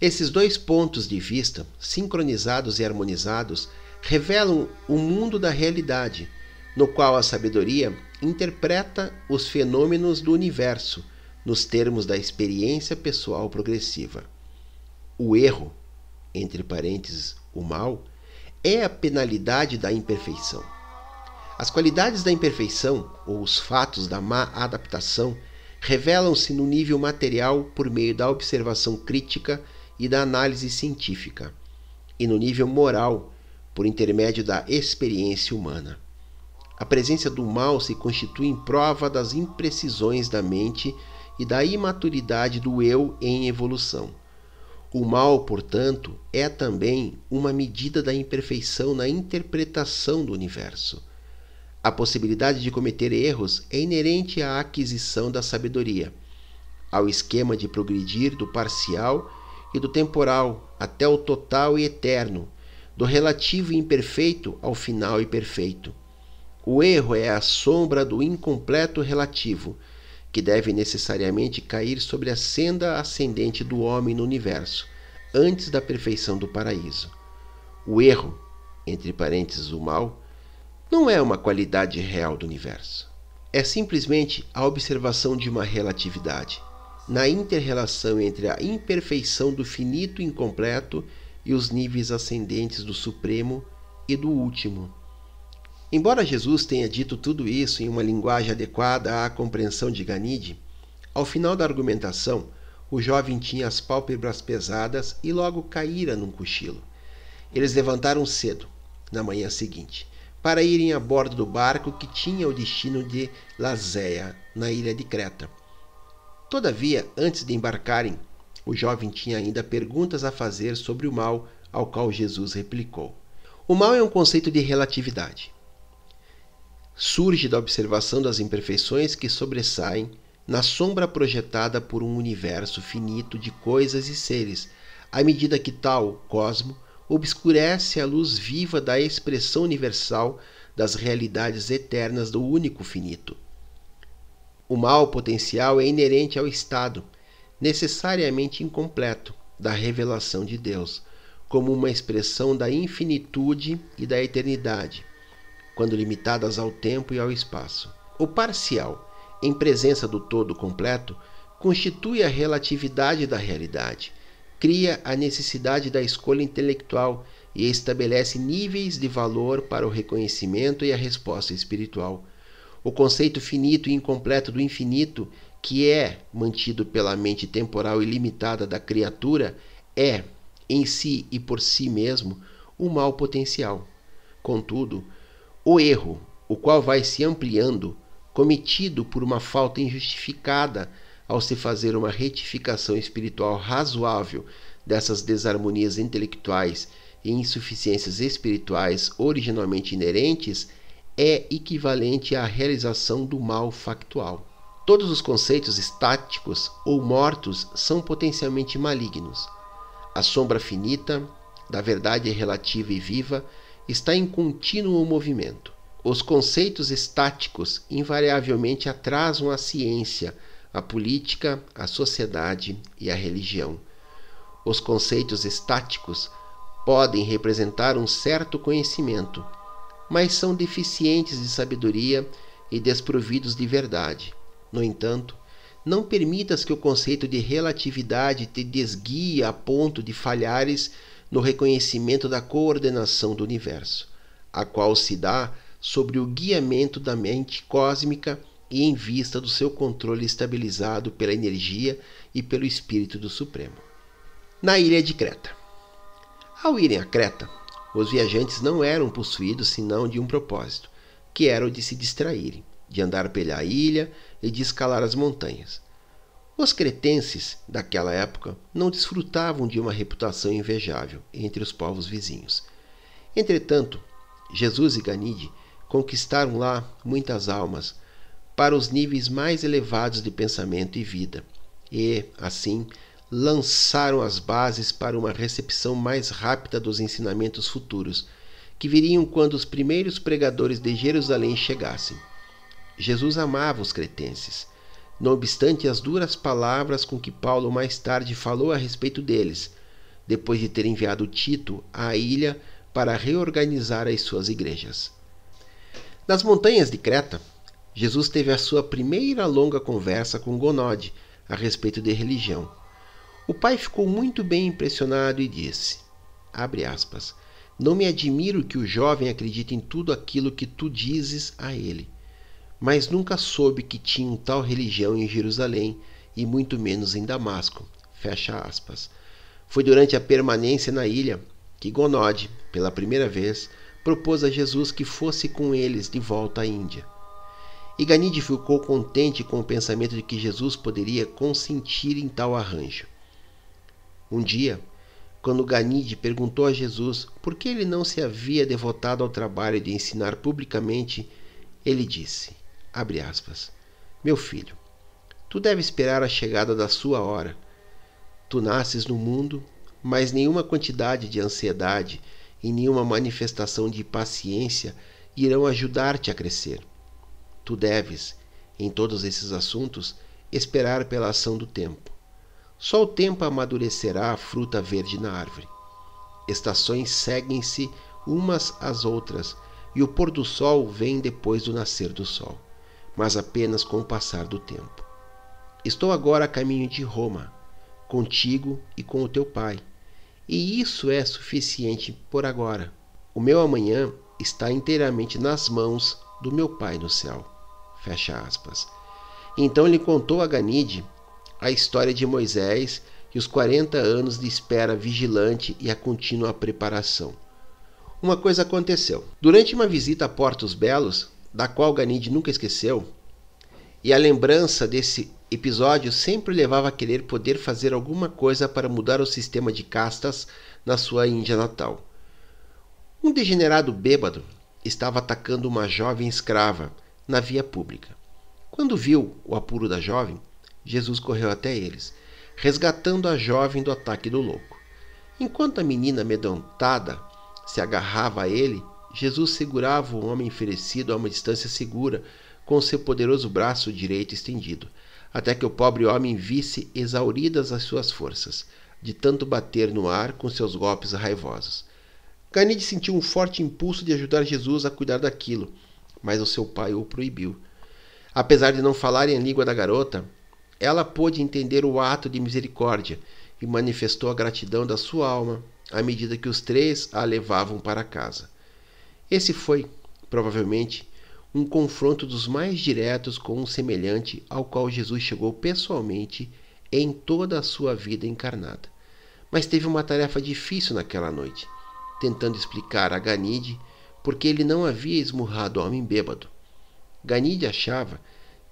Esses dois pontos de vista, sincronizados e harmonizados, revelam o mundo da realidade no qual a sabedoria interpreta os fenômenos do universo nos termos da experiência pessoal progressiva. O erro, entre parênteses, o mal, é a penalidade da imperfeição. As qualidades da imperfeição, ou os fatos da má adaptação, revelam-se no nível material por meio da observação crítica e da análise científica, e no nível moral, por intermédio da experiência humana. A presença do mal se constitui em prova das imprecisões da mente e da imaturidade do eu em evolução. O mal, portanto, é também uma medida da imperfeição na interpretação do universo. A possibilidade de cometer erros é inerente à aquisição da sabedoria, ao esquema de progredir do parcial e do temporal até o total e eterno, do relativo e imperfeito ao final e perfeito. O erro é a sombra do incompleto relativo, que deve necessariamente cair sobre a senda ascendente do homem no universo, antes da perfeição do paraíso. O erro, entre parênteses o mal, não é uma qualidade real do universo. É simplesmente a observação de uma relatividade, na interrelação entre a imperfeição do finito incompleto e os níveis ascendentes do Supremo e do Último Embora Jesus tenha dito tudo isso em uma linguagem adequada à compreensão de Ganide, ao final da argumentação, o jovem tinha as pálpebras pesadas e logo caíra num cochilo. Eles levantaram cedo, na manhã seguinte, para irem a bordo do barco que tinha o destino de Lazéia, na ilha de Creta. Todavia, antes de embarcarem, o jovem tinha ainda perguntas a fazer sobre o mal, ao qual Jesus replicou. O mal é um conceito de relatividade surge da observação das imperfeições que sobressaem na sombra projetada por um universo finito de coisas e seres, à medida que tal cosmo obscurece a luz viva da expressão universal das realidades eternas do único finito. O mal potencial é inerente ao estado, necessariamente incompleto, da revelação de Deus, como uma expressão da infinitude e da eternidade quando limitadas ao tempo e ao espaço. O parcial, em presença do todo completo, constitui a relatividade da realidade, cria a necessidade da escolha intelectual e estabelece níveis de valor para o reconhecimento e a resposta espiritual. O conceito finito e incompleto do infinito, que é mantido pela mente temporal e limitada da criatura, é, em si e por si mesmo, o mal potencial. Contudo, o erro, o qual vai se ampliando, cometido por uma falta injustificada ao se fazer uma retificação espiritual razoável dessas desarmonias intelectuais e insuficiências espirituais originalmente inerentes, é equivalente à realização do mal factual. Todos os conceitos estáticos ou mortos são potencialmente malignos. A sombra finita da verdade relativa e viva está em contínuo movimento. Os conceitos estáticos invariavelmente atrasam a ciência, a política, a sociedade e a religião. Os conceitos estáticos podem representar um certo conhecimento, mas são deficientes de sabedoria e desprovidos de verdade. No entanto, não permitas que o conceito de relatividade te desguie a ponto de falhares no reconhecimento da coordenação do universo, a qual se dá sobre o guiamento da mente cósmica e em vista do seu controle estabilizado pela energia e pelo espírito do Supremo. Na ilha de Creta. Ao irem a Creta, os viajantes não eram possuídos senão de um propósito, que era o de se distraírem, de andar pela ilha e de escalar as montanhas. Os cretenses daquela época não desfrutavam de uma reputação invejável entre os povos vizinhos. Entretanto, Jesus e Ganide conquistaram lá muitas almas para os níveis mais elevados de pensamento e vida, e, assim, lançaram as bases para uma recepção mais rápida dos ensinamentos futuros, que viriam quando os primeiros pregadores de Jerusalém chegassem. Jesus amava os cretenses não obstante as duras palavras com que Paulo mais tarde falou a respeito deles, depois de ter enviado Tito à ilha para reorganizar as suas igrejas. Nas montanhas de Creta, Jesus teve a sua primeira longa conversa com Gonode a respeito de religião. O pai ficou muito bem impressionado e disse: aspas, Não me admiro que o jovem acredite em tudo aquilo que tu dizes a ele mas nunca soube que tinham tal religião em Jerusalém e muito menos em Damasco. Fecha aspas. Foi durante a permanência na ilha que Gonode, pela primeira vez, propôs a Jesus que fosse com eles de volta à Índia. E Ganide ficou contente com o pensamento de que Jesus poderia consentir em tal arranjo. Um dia, quando Ganide perguntou a Jesus por que ele não se havia devotado ao trabalho de ensinar publicamente, ele disse: aspas. Meu filho, tu deve esperar a chegada da sua hora. Tu nasces no mundo, mas nenhuma quantidade de ansiedade e nenhuma manifestação de paciência irão ajudar-te a crescer. Tu deves, em todos esses assuntos, esperar pela ação do tempo. Só o tempo amadurecerá a fruta verde na árvore. Estações seguem-se umas às outras, e o pôr do sol vem depois do nascer do sol mas apenas com o passar do tempo. Estou agora a caminho de Roma, contigo e com o teu pai, e isso é suficiente por agora. O meu amanhã está inteiramente nas mãos do meu pai no céu. Fecha aspas. Então ele contou a Ganide a história de Moisés e os 40 anos de espera vigilante e a contínua preparação. Uma coisa aconteceu. Durante uma visita a Portos Belos, da qual Ganide nunca esqueceu, e a lembrança desse episódio sempre levava a querer poder fazer alguma coisa para mudar o sistema de castas na sua Índia natal. Um degenerado bêbado estava atacando uma jovem escrava na via pública. Quando viu o apuro da jovem, Jesus correu até eles, resgatando a jovem do ataque do louco. Enquanto a menina amedrontada se agarrava a ele, Jesus segurava o homem oferecido a uma distância segura com seu poderoso braço direito estendido, até que o pobre homem visse exauridas as suas forças, de tanto bater no ar com seus golpes raivosos. Ganide sentiu um forte impulso de ajudar Jesus a cuidar daquilo, mas o seu pai o proibiu. Apesar de não falarem a língua da garota, ela pôde entender o ato de misericórdia e manifestou a gratidão da sua alma à medida que os três a levavam para casa. Esse foi, provavelmente, um confronto dos mais diretos com um semelhante ao qual Jesus chegou pessoalmente em toda a sua vida encarnada. Mas teve uma tarefa difícil naquela noite, tentando explicar a Ganide por que ele não havia esmurrado o homem bêbado. Ganide achava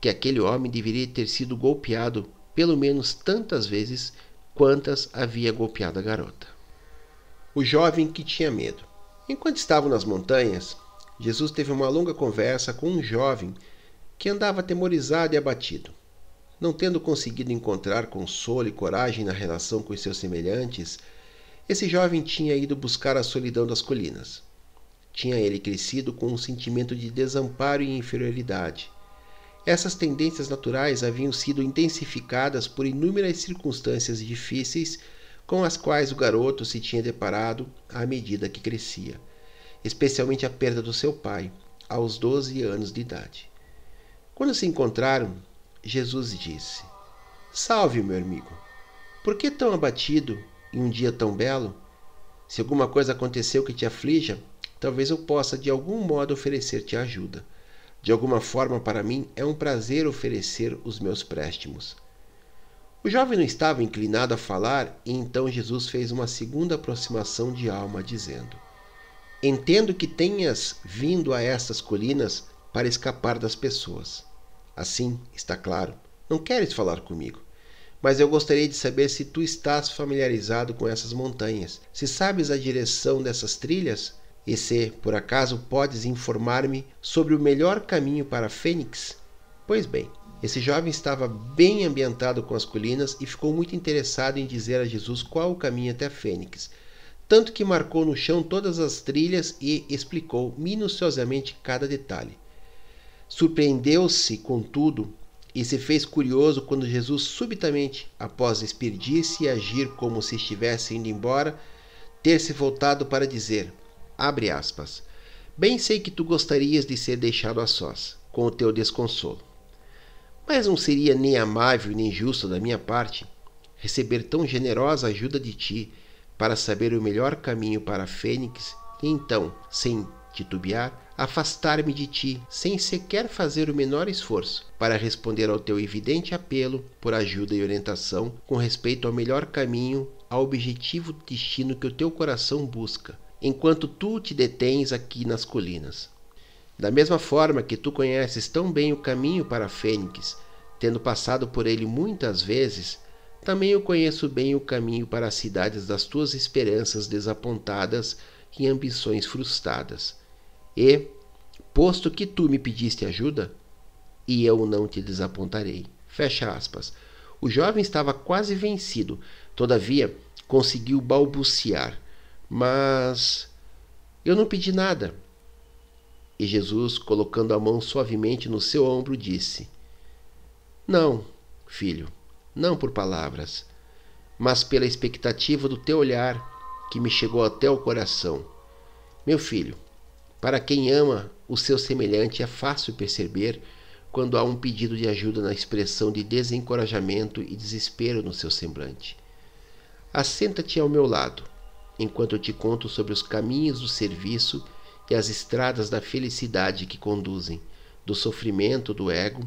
que aquele homem deveria ter sido golpeado pelo menos tantas vezes quantas havia golpeado a garota. O jovem que tinha medo. Enquanto estavam nas montanhas, Jesus teve uma longa conversa com um jovem que andava atemorizado e abatido. Não tendo conseguido encontrar consolo e coragem na relação com os seus semelhantes, esse jovem tinha ido buscar a solidão das colinas. Tinha ele crescido com um sentimento de desamparo e inferioridade. Essas tendências naturais haviam sido intensificadas por inúmeras circunstâncias difíceis com as quais o garoto se tinha deparado à medida que crescia, especialmente a perda do seu pai, aos 12 anos de idade. Quando se encontraram, Jesus disse: Salve, meu amigo. Por que tão abatido em um dia tão belo? Se alguma coisa aconteceu que te aflija, talvez eu possa de algum modo oferecer-te ajuda. De alguma forma, para mim, é um prazer oferecer os meus préstimos. O jovem não estava inclinado a falar, e então Jesus fez uma segunda aproximação de alma, dizendo: Entendo que tenhas vindo a estas colinas para escapar das pessoas. Assim, está claro, não queres falar comigo. Mas eu gostaria de saber se tu estás familiarizado com essas montanhas, se sabes a direção dessas trilhas e se, por acaso, podes informar-me sobre o melhor caminho para Fênix. Pois bem, esse jovem estava bem ambientado com as colinas e ficou muito interessado em dizer a Jesus qual o caminho até Fênix, tanto que marcou no chão todas as trilhas e explicou minuciosamente cada detalhe. Surpreendeu-se, contudo, e se fez curioso quando Jesus subitamente, após despedir-se e agir como se estivesse indo embora, ter se voltado para dizer: Abre aspas. Bem sei que tu gostarias de ser deixado a sós, com o teu desconsolo. Mas não seria nem amável nem justo da minha parte receber tão generosa ajuda de ti para saber o melhor caminho para Fênix e então, sem titubear, afastar-me de ti, sem sequer fazer o menor esforço para responder ao teu evidente apelo por ajuda e orientação com respeito ao melhor caminho, ao objetivo destino que o teu coração busca, enquanto tu te detens aqui nas colinas. Da mesma forma que tu conheces tão bem o caminho para Fênix, tendo passado por ele muitas vezes, também eu conheço bem o caminho para as cidades das tuas esperanças desapontadas e ambições frustradas e, posto que tu me pediste ajuda, e eu não te desapontarei. Fecha aspas. O jovem estava quase vencido, todavia conseguiu balbuciar. Mas eu não pedi nada. E Jesus, colocando a mão suavemente no seu ombro, disse: Não, filho, não por palavras, mas pela expectativa do teu olhar que me chegou até o coração. Meu filho, para quem ama o seu semelhante, é fácil perceber quando há um pedido de ajuda na expressão de desencorajamento e desespero no seu semblante. Assenta-te ao meu lado, enquanto eu te conto sobre os caminhos do serviço e as estradas da felicidade que conduzem, do sofrimento do ego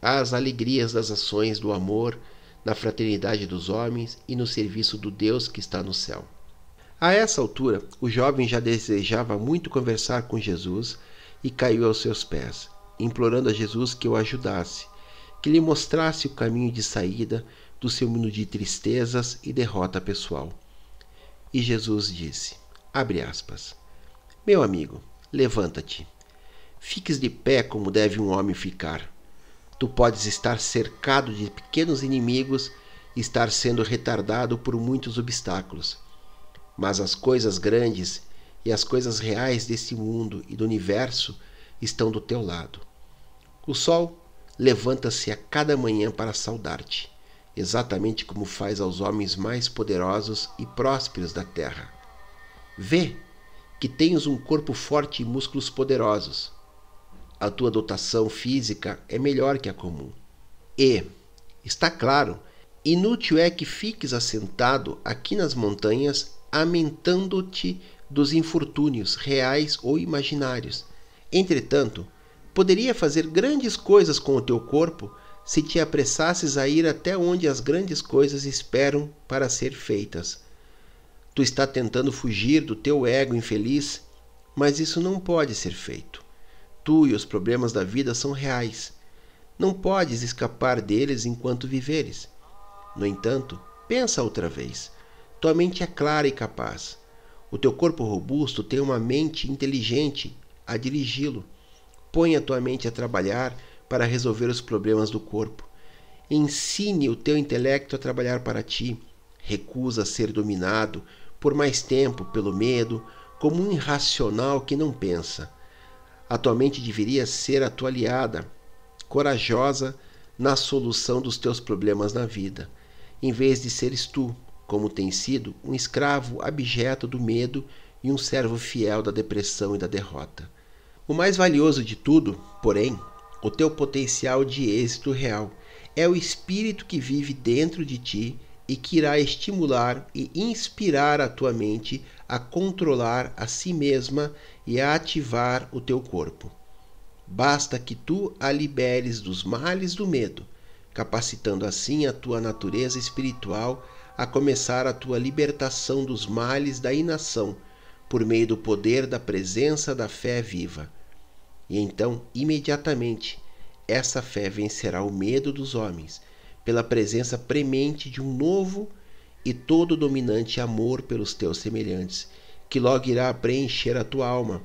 às alegrias das ações do amor, na fraternidade dos homens e no serviço do Deus que está no céu. A essa altura, o jovem já desejava muito conversar com Jesus e caiu aos seus pés, implorando a Jesus que o ajudasse, que lhe mostrasse o caminho de saída do seu mundo de tristezas e derrota pessoal. E Jesus disse: abre aspas. Meu amigo, levanta-te. Fiques de pé como deve um homem ficar. Tu podes estar cercado de pequenos inimigos e estar sendo retardado por muitos obstáculos mas as coisas grandes e as coisas reais desse mundo e do universo estão do teu lado. O sol levanta-se a cada manhã para saudar-te, exatamente como faz aos homens mais poderosos e prósperos da terra. Vê que tens um corpo forte e músculos poderosos. A tua dotação física é melhor que a comum. E, está claro, inútil é que fiques assentado aqui nas montanhas amentando-te dos infortúnios reais ou imaginários. Entretanto, poderia fazer grandes coisas com o teu corpo se te apressasses a ir até onde as grandes coisas esperam para ser feitas. Tu está tentando fugir do teu ego infeliz, mas isso não pode ser feito. Tu e os problemas da vida são reais. Não podes escapar deles enquanto viveres. No entanto, pensa outra vez. Tua mente é clara e capaz. O teu corpo robusto tem uma mente inteligente a dirigi-lo. Põe a tua mente a trabalhar para resolver os problemas do corpo. Ensine o teu intelecto a trabalhar para ti. Recusa ser dominado por mais tempo pelo medo, como um irracional que não pensa. A tua mente deveria ser a tua aliada, corajosa na solução dos teus problemas na vida, em vez de seres tu como tem sido um escravo abjeto do medo e um servo fiel da depressão e da derrota. O mais valioso de tudo, porém, o teu potencial de êxito real, é o espírito que vive dentro de ti e que irá estimular e inspirar a tua mente a controlar a si mesma e a ativar o teu corpo. basta que tu a liberes dos males do medo, capacitando assim a tua natureza espiritual a começar a tua libertação dos males da inação, por meio do poder da presença da fé viva. E então, imediatamente, essa fé vencerá o medo dos homens, pela presença premente de um novo e todo dominante amor pelos teus semelhantes, que logo irá preencher a tua alma,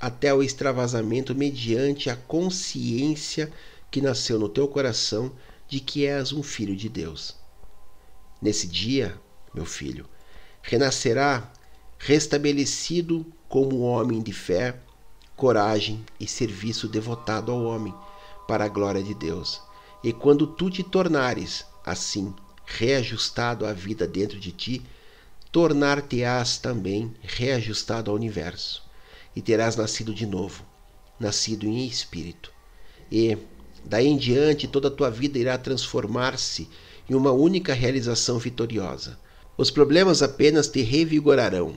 até o extravasamento mediante a consciência que nasceu no teu coração de que és um filho de Deus. Nesse dia, meu filho, renascerá restabelecido como homem de fé, coragem e serviço devotado ao homem, para a glória de Deus. E quando tu te tornares, assim, reajustado à vida dentro de ti, tornar-te-ás também reajustado ao universo, e terás nascido de novo, nascido em espírito. E, daí em diante, toda a tua vida irá transformar-se em uma única realização vitoriosa. Os problemas apenas te revigorarão,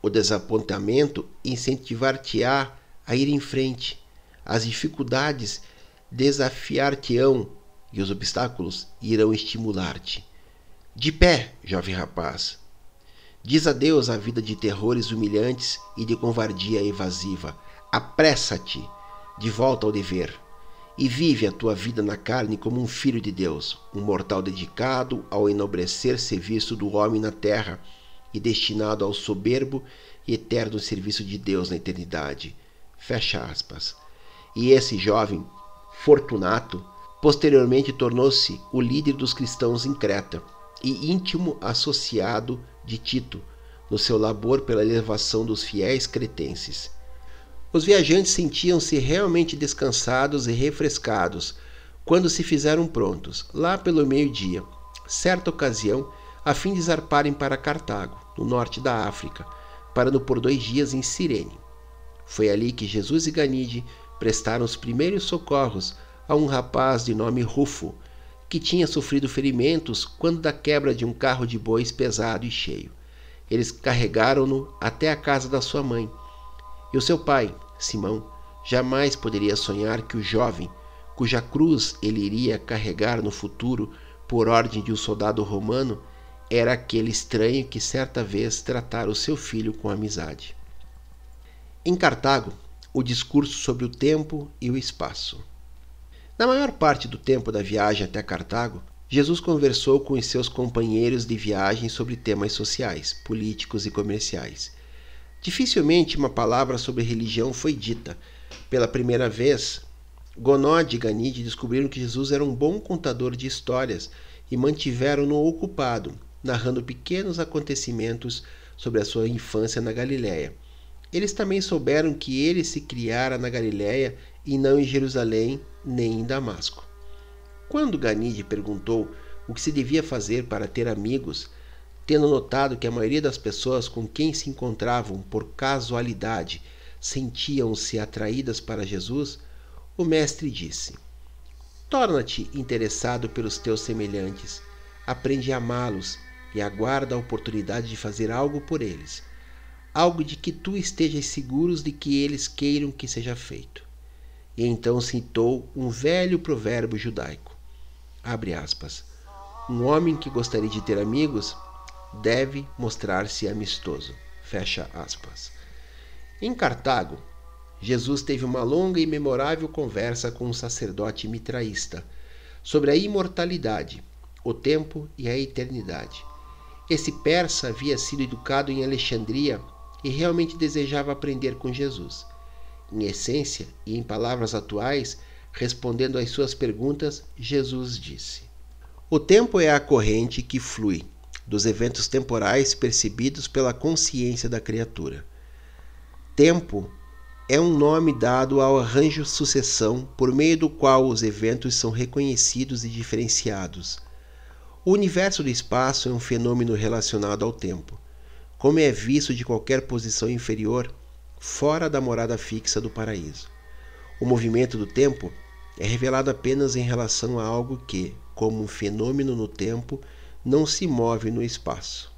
o desapontamento incentivar-te-á a ir em frente. As dificuldades desafiar-te-ão e os obstáculos irão estimular-te. De pé, jovem rapaz. Diz adeus à vida de terrores humilhantes e de covardia evasiva. Apressa-te de volta ao dever e vive a tua vida na carne como um filho de Deus, um mortal dedicado ao enobrecer serviço do homem na terra e destinado ao soberbo e eterno serviço de Deus na eternidade. Fecha aspas. E esse jovem, Fortunato, posteriormente tornou-se o líder dos cristãos em Creta e íntimo associado de Tito no seu labor pela elevação dos fiéis cretenses. Os viajantes sentiam-se realmente descansados e refrescados quando se fizeram prontos, lá pelo meio-dia, certa ocasião, a fim de zarparem para Cartago, no norte da África, parando por dois dias em Cirene. Foi ali que Jesus e Ganide prestaram os primeiros socorros a um rapaz de nome Rufo, que tinha sofrido ferimentos quando da quebra de um carro de bois pesado e cheio. Eles carregaram-no até a casa da sua mãe. E o seu pai, Simão, jamais poderia sonhar que o jovem, cuja cruz ele iria carregar no futuro por ordem de um soldado romano, era aquele estranho que certa vez tratara o seu filho com amizade. Em Cartago, o discurso sobre o tempo e o espaço. Na maior parte do tempo da viagem até Cartago, Jesus conversou com os seus companheiros de viagem sobre temas sociais, políticos e comerciais. Dificilmente uma palavra sobre religião foi dita. Pela primeira vez, Gonod e Ganide descobriram que Jesus era um bom contador de histórias e mantiveram-no ocupado, narrando pequenos acontecimentos sobre a sua infância na Galiléia. Eles também souberam que ele se criara na Galiléia e não em Jerusalém nem em Damasco. Quando Ganide perguntou o que se devia fazer para ter amigos, tendo notado que a maioria das pessoas com quem se encontravam por casualidade sentiam-se atraídas para Jesus, o mestre disse: Torna-te interessado pelos teus semelhantes, aprende a amá-los e aguarda a oportunidade de fazer algo por eles algo de que tu estejas seguros de que eles queiram que seja feito. E então citou um velho provérbio judaico. Abre aspas. Um homem que gostaria de ter amigos deve mostrar-se amistoso. Fecha aspas. Em Cartago, Jesus teve uma longa e memorável conversa com um sacerdote mitraísta sobre a imortalidade, o tempo e a eternidade. Esse persa havia sido educado em Alexandria e realmente desejava aprender com Jesus. Em essência e em palavras atuais, respondendo às suas perguntas, Jesus disse: O tempo é a corrente que flui dos eventos temporais percebidos pela consciência da criatura. Tempo é um nome dado ao arranjo sucessão por meio do qual os eventos são reconhecidos e diferenciados. O universo do espaço é um fenômeno relacionado ao tempo como é visto de qualquer posição inferior, fora da morada fixa do paraíso. O movimento do tempo é revelado apenas em relação a algo que, como um fenômeno no tempo, não se move no espaço.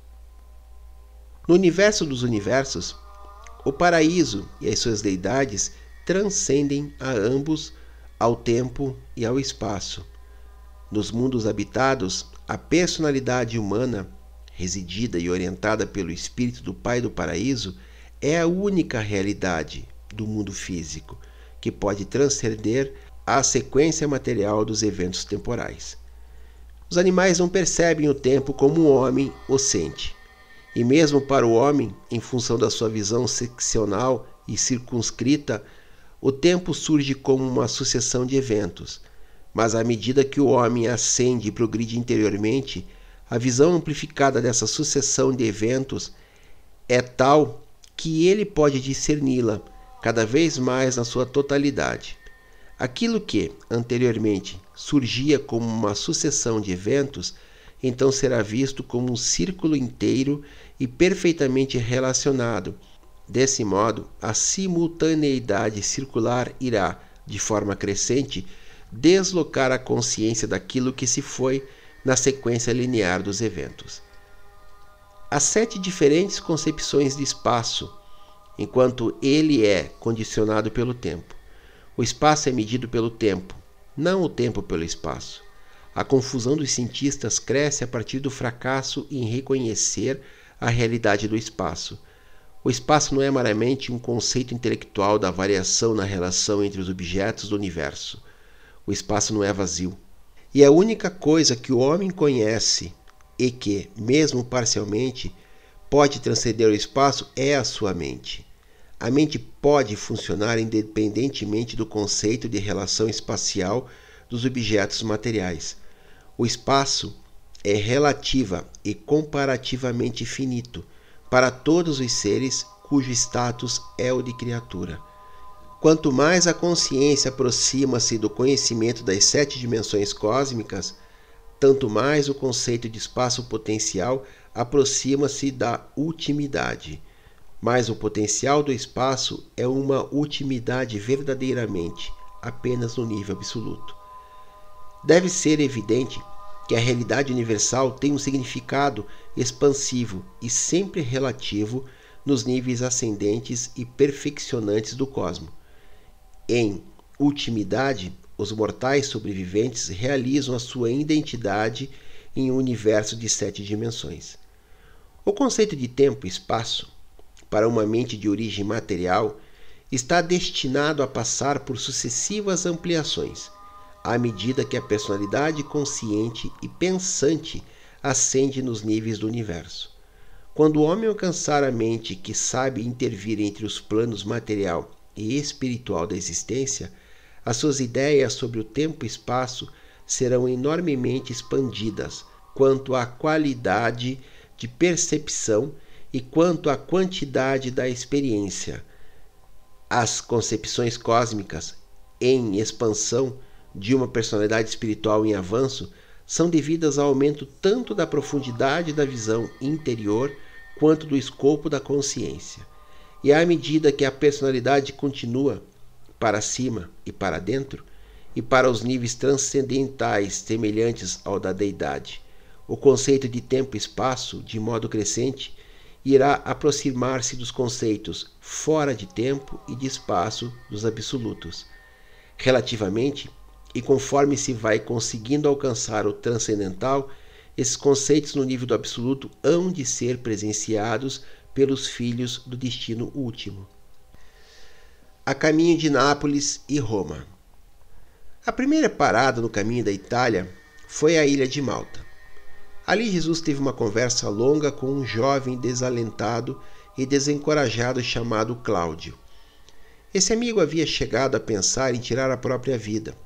No universo dos universos, o paraíso e as suas deidades transcendem a ambos, ao tempo e ao espaço. Nos mundos habitados, a personalidade humana, residida e orientada pelo Espírito do Pai do Paraíso, é a única realidade do mundo físico que pode transcender a sequência material dos eventos temporais. Os animais não percebem o tempo como o homem o sente. E mesmo para o homem, em função da sua visão seccional e circunscrita, o tempo surge como uma sucessão de eventos. Mas à medida que o homem ascende e progride interiormente, a visão amplificada dessa sucessão de eventos é tal que ele pode discerni-la cada vez mais na sua totalidade. Aquilo que, anteriormente, surgia como uma sucessão de eventos, então será visto como um círculo inteiro e perfeitamente relacionado. Desse modo, a simultaneidade circular irá, de forma crescente, deslocar a consciência daquilo que se foi na sequência linear dos eventos. Há sete diferentes concepções de espaço, enquanto ele é condicionado pelo tempo. O espaço é medido pelo tempo, não o tempo pelo espaço. A confusão dos cientistas cresce a partir do fracasso em reconhecer a realidade do espaço. O espaço não é meramente um conceito intelectual da variação na relação entre os objetos do universo. O espaço não é vazio. E a única coisa que o homem conhece e que, mesmo parcialmente, pode transcender o espaço é a sua mente. A mente pode funcionar independentemente do conceito de relação espacial dos objetos materiais. O espaço é relativa e comparativamente finito para todos os seres cujo status é o de criatura. Quanto mais a consciência aproxima-se do conhecimento das sete dimensões cósmicas, tanto mais o conceito de espaço potencial aproxima-se da ultimidade mas o potencial do espaço é uma ultimidade verdadeiramente, apenas no nível absoluto. Deve ser evidente que a realidade universal tem um significado expansivo e sempre relativo nos níveis ascendentes e perfeccionantes do cosmo. Em ultimidade, os mortais sobreviventes realizam a sua identidade em um universo de sete dimensões. O conceito de tempo e espaço para uma mente de origem material está destinado a passar por sucessivas ampliações, à medida que a personalidade consciente e pensante ascende nos níveis do universo. Quando o homem alcançar a mente que sabe intervir entre os planos material e espiritual da existência, as suas ideias sobre o tempo e espaço serão enormemente expandidas quanto à qualidade de percepção e quanto à quantidade da experiência. As concepções cósmicas em expansão de uma personalidade espiritual em avanço são devidas ao aumento tanto da profundidade da visão interior quanto do escopo da consciência. E à medida que a personalidade continua para cima e para dentro, e para os níveis transcendentais semelhantes ao da deidade, o conceito de tempo e espaço, de modo crescente, irá aproximar-se dos conceitos fora de tempo e de espaço dos absolutos. Relativamente, e conforme se vai conseguindo alcançar o transcendental, esses conceitos no nível do absoluto hão de ser presenciados pelos filhos do destino último. A caminho de Nápoles e Roma. A primeira parada no caminho da Itália foi a ilha de Malta. Ali Jesus teve uma conversa longa com um jovem desalentado e desencorajado chamado Cláudio. Esse amigo havia chegado a pensar em tirar a própria vida,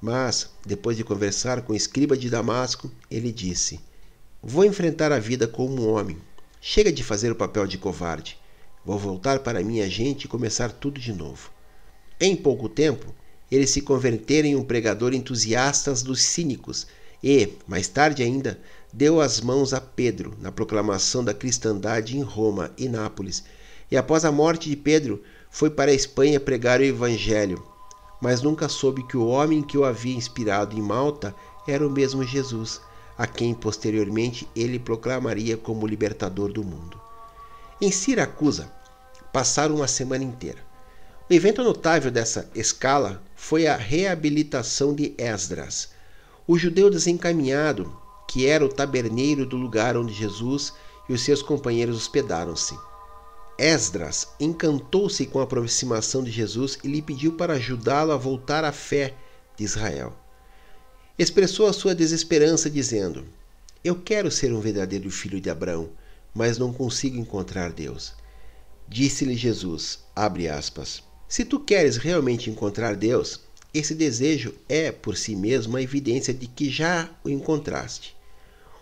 mas, depois de conversar com o escriba de Damasco, ele disse: Vou enfrentar a vida como um homem. Chega de fazer o papel de covarde. Vou voltar para minha gente e começar tudo de novo. Em pouco tempo, ele se convertera em um pregador entusiasta dos cínicos e, mais tarde ainda, deu as mãos a Pedro na proclamação da cristandade em Roma e Nápoles, e após a morte de Pedro, foi para a Espanha pregar o Evangelho, mas nunca soube que o homem que o havia inspirado em Malta era o mesmo Jesus, a quem posteriormente ele proclamaria como libertador do mundo. Em Siracusa, passaram uma semana inteira. O evento notável dessa escala foi a reabilitação de Esdras, o judeu desencaminhado que era o taberneiro do lugar onde Jesus e os seus companheiros hospedaram-se. Esdras encantou-se com a aproximação de Jesus e lhe pediu para ajudá-lo a voltar à fé de Israel. Expressou a sua desesperança, dizendo: Eu quero ser um verdadeiro filho de Abraão, mas não consigo encontrar Deus. Disse-lhe Jesus: abre aspas. Se tu queres realmente encontrar Deus, esse desejo é por si mesmo a evidência de que já o encontraste.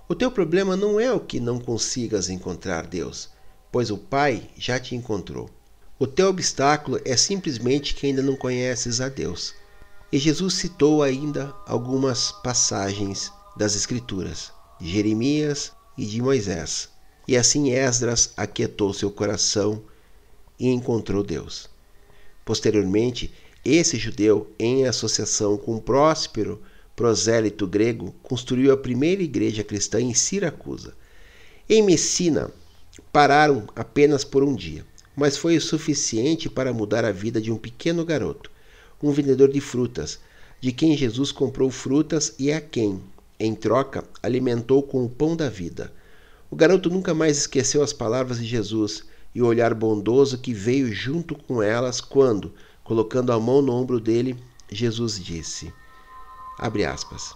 O teu problema não é o que não consigas encontrar Deus, pois o Pai já te encontrou. O teu obstáculo é simplesmente que ainda não conheces a Deus. E Jesus citou ainda algumas passagens das Escrituras, de Jeremias e de Moisés. E assim Esdras aquietou seu coração e encontrou Deus. Posteriormente, esse judeu, em associação com o próspero prosélito grego, construiu a primeira igreja cristã em Siracusa. Em Messina, pararam apenas por um dia, mas foi o suficiente para mudar a vida de um pequeno garoto, um vendedor de frutas, de quem Jesus comprou frutas e a quem, em troca, alimentou com o pão da vida. O garoto nunca mais esqueceu as palavras de Jesus e o olhar bondoso que veio junto com elas quando, colocando a mão no ombro dele, Jesus disse: Abre aspas.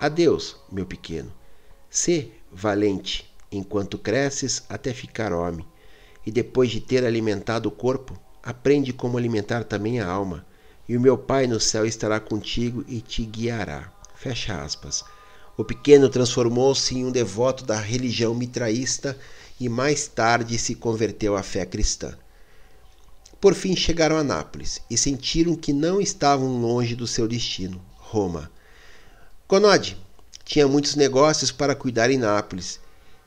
Adeus, meu pequeno. Sê valente enquanto cresces até ficar homem, e depois de ter alimentado o corpo, aprende como alimentar também a alma, e o meu Pai no céu estará contigo e te guiará. Fecha aspas. O pequeno transformou-se em um devoto da religião mitraísta e mais tarde se converteu à fé cristã. Por fim chegaram a Nápoles e sentiram que não estavam longe do seu destino, Roma. Conode tinha muitos negócios para cuidar em Nápoles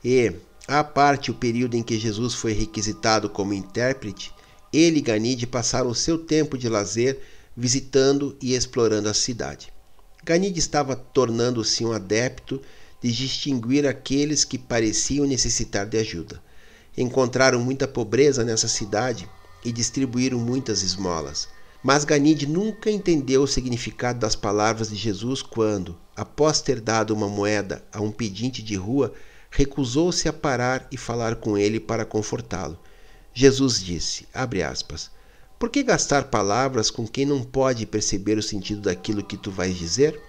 e, à parte o período em que Jesus foi requisitado como intérprete, ele e Ganide passaram seu tempo de lazer visitando e explorando a cidade. Ganide estava tornando-se um adepto de distinguir aqueles que pareciam necessitar de ajuda. Encontraram muita pobreza nessa cidade e distribuíram muitas esmolas. Mas Ganide nunca entendeu o significado das palavras de Jesus quando, após ter dado uma moeda a um pedinte de rua, recusou-se a parar e falar com ele para confortá-lo. Jesus disse, aspas, por que gastar palavras com quem não pode perceber o sentido daquilo que tu vais dizer?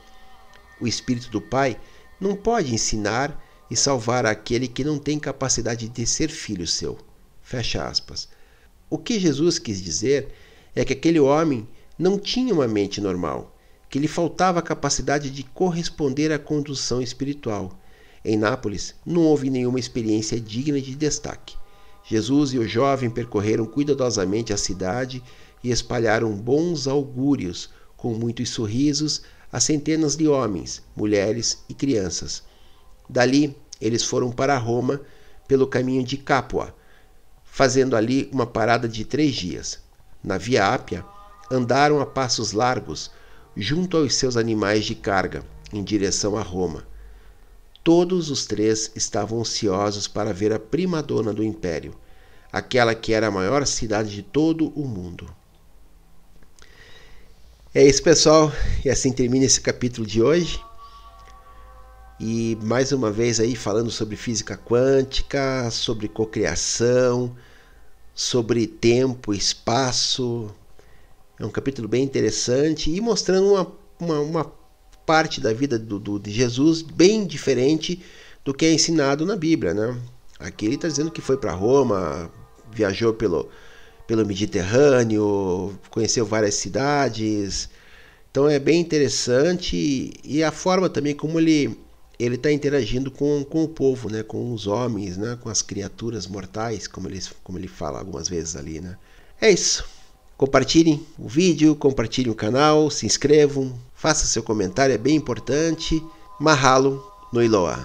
O Espírito do Pai não pode ensinar e salvar aquele que não tem capacidade de ser filho seu. Fecha aspas. O que Jesus quis dizer é que aquele homem não tinha uma mente normal, que lhe faltava a capacidade de corresponder à condução espiritual. Em Nápoles, não houve nenhuma experiência digna de destaque. Jesus e o jovem percorreram cuidadosamente a cidade e espalharam bons augúrios, com muitos sorrisos, a centenas de homens, mulheres e crianças. Dali, eles foram para Roma pelo caminho de Capua, fazendo ali uma parada de três dias. Na Via Ápia, andaram a passos largos, junto aos seus animais de carga, em direção a Roma. Todos os três estavam ansiosos para ver a prima-dona do império, aquela que era a maior cidade de todo o mundo. É isso, pessoal, e assim termina esse capítulo de hoje. E mais uma vez aí falando sobre física quântica, sobre cocriação, sobre tempo, espaço. É um capítulo bem interessante e mostrando uma, uma, uma parte da vida do, do, de Jesus bem diferente do que é ensinado na Bíblia. Né? Aqui ele está dizendo que foi para Roma, viajou pelo, pelo Mediterrâneo, conheceu várias cidades. Então é bem interessante e a forma também como ele ele está interagindo com, com o povo, né, com os homens, né, com as criaturas mortais, como ele, como ele fala algumas vezes ali. Né. É isso. Compartilhem o vídeo, compartilhem o canal, se inscrevam, faça seu comentário, é bem importante. Mahalo no Iloa.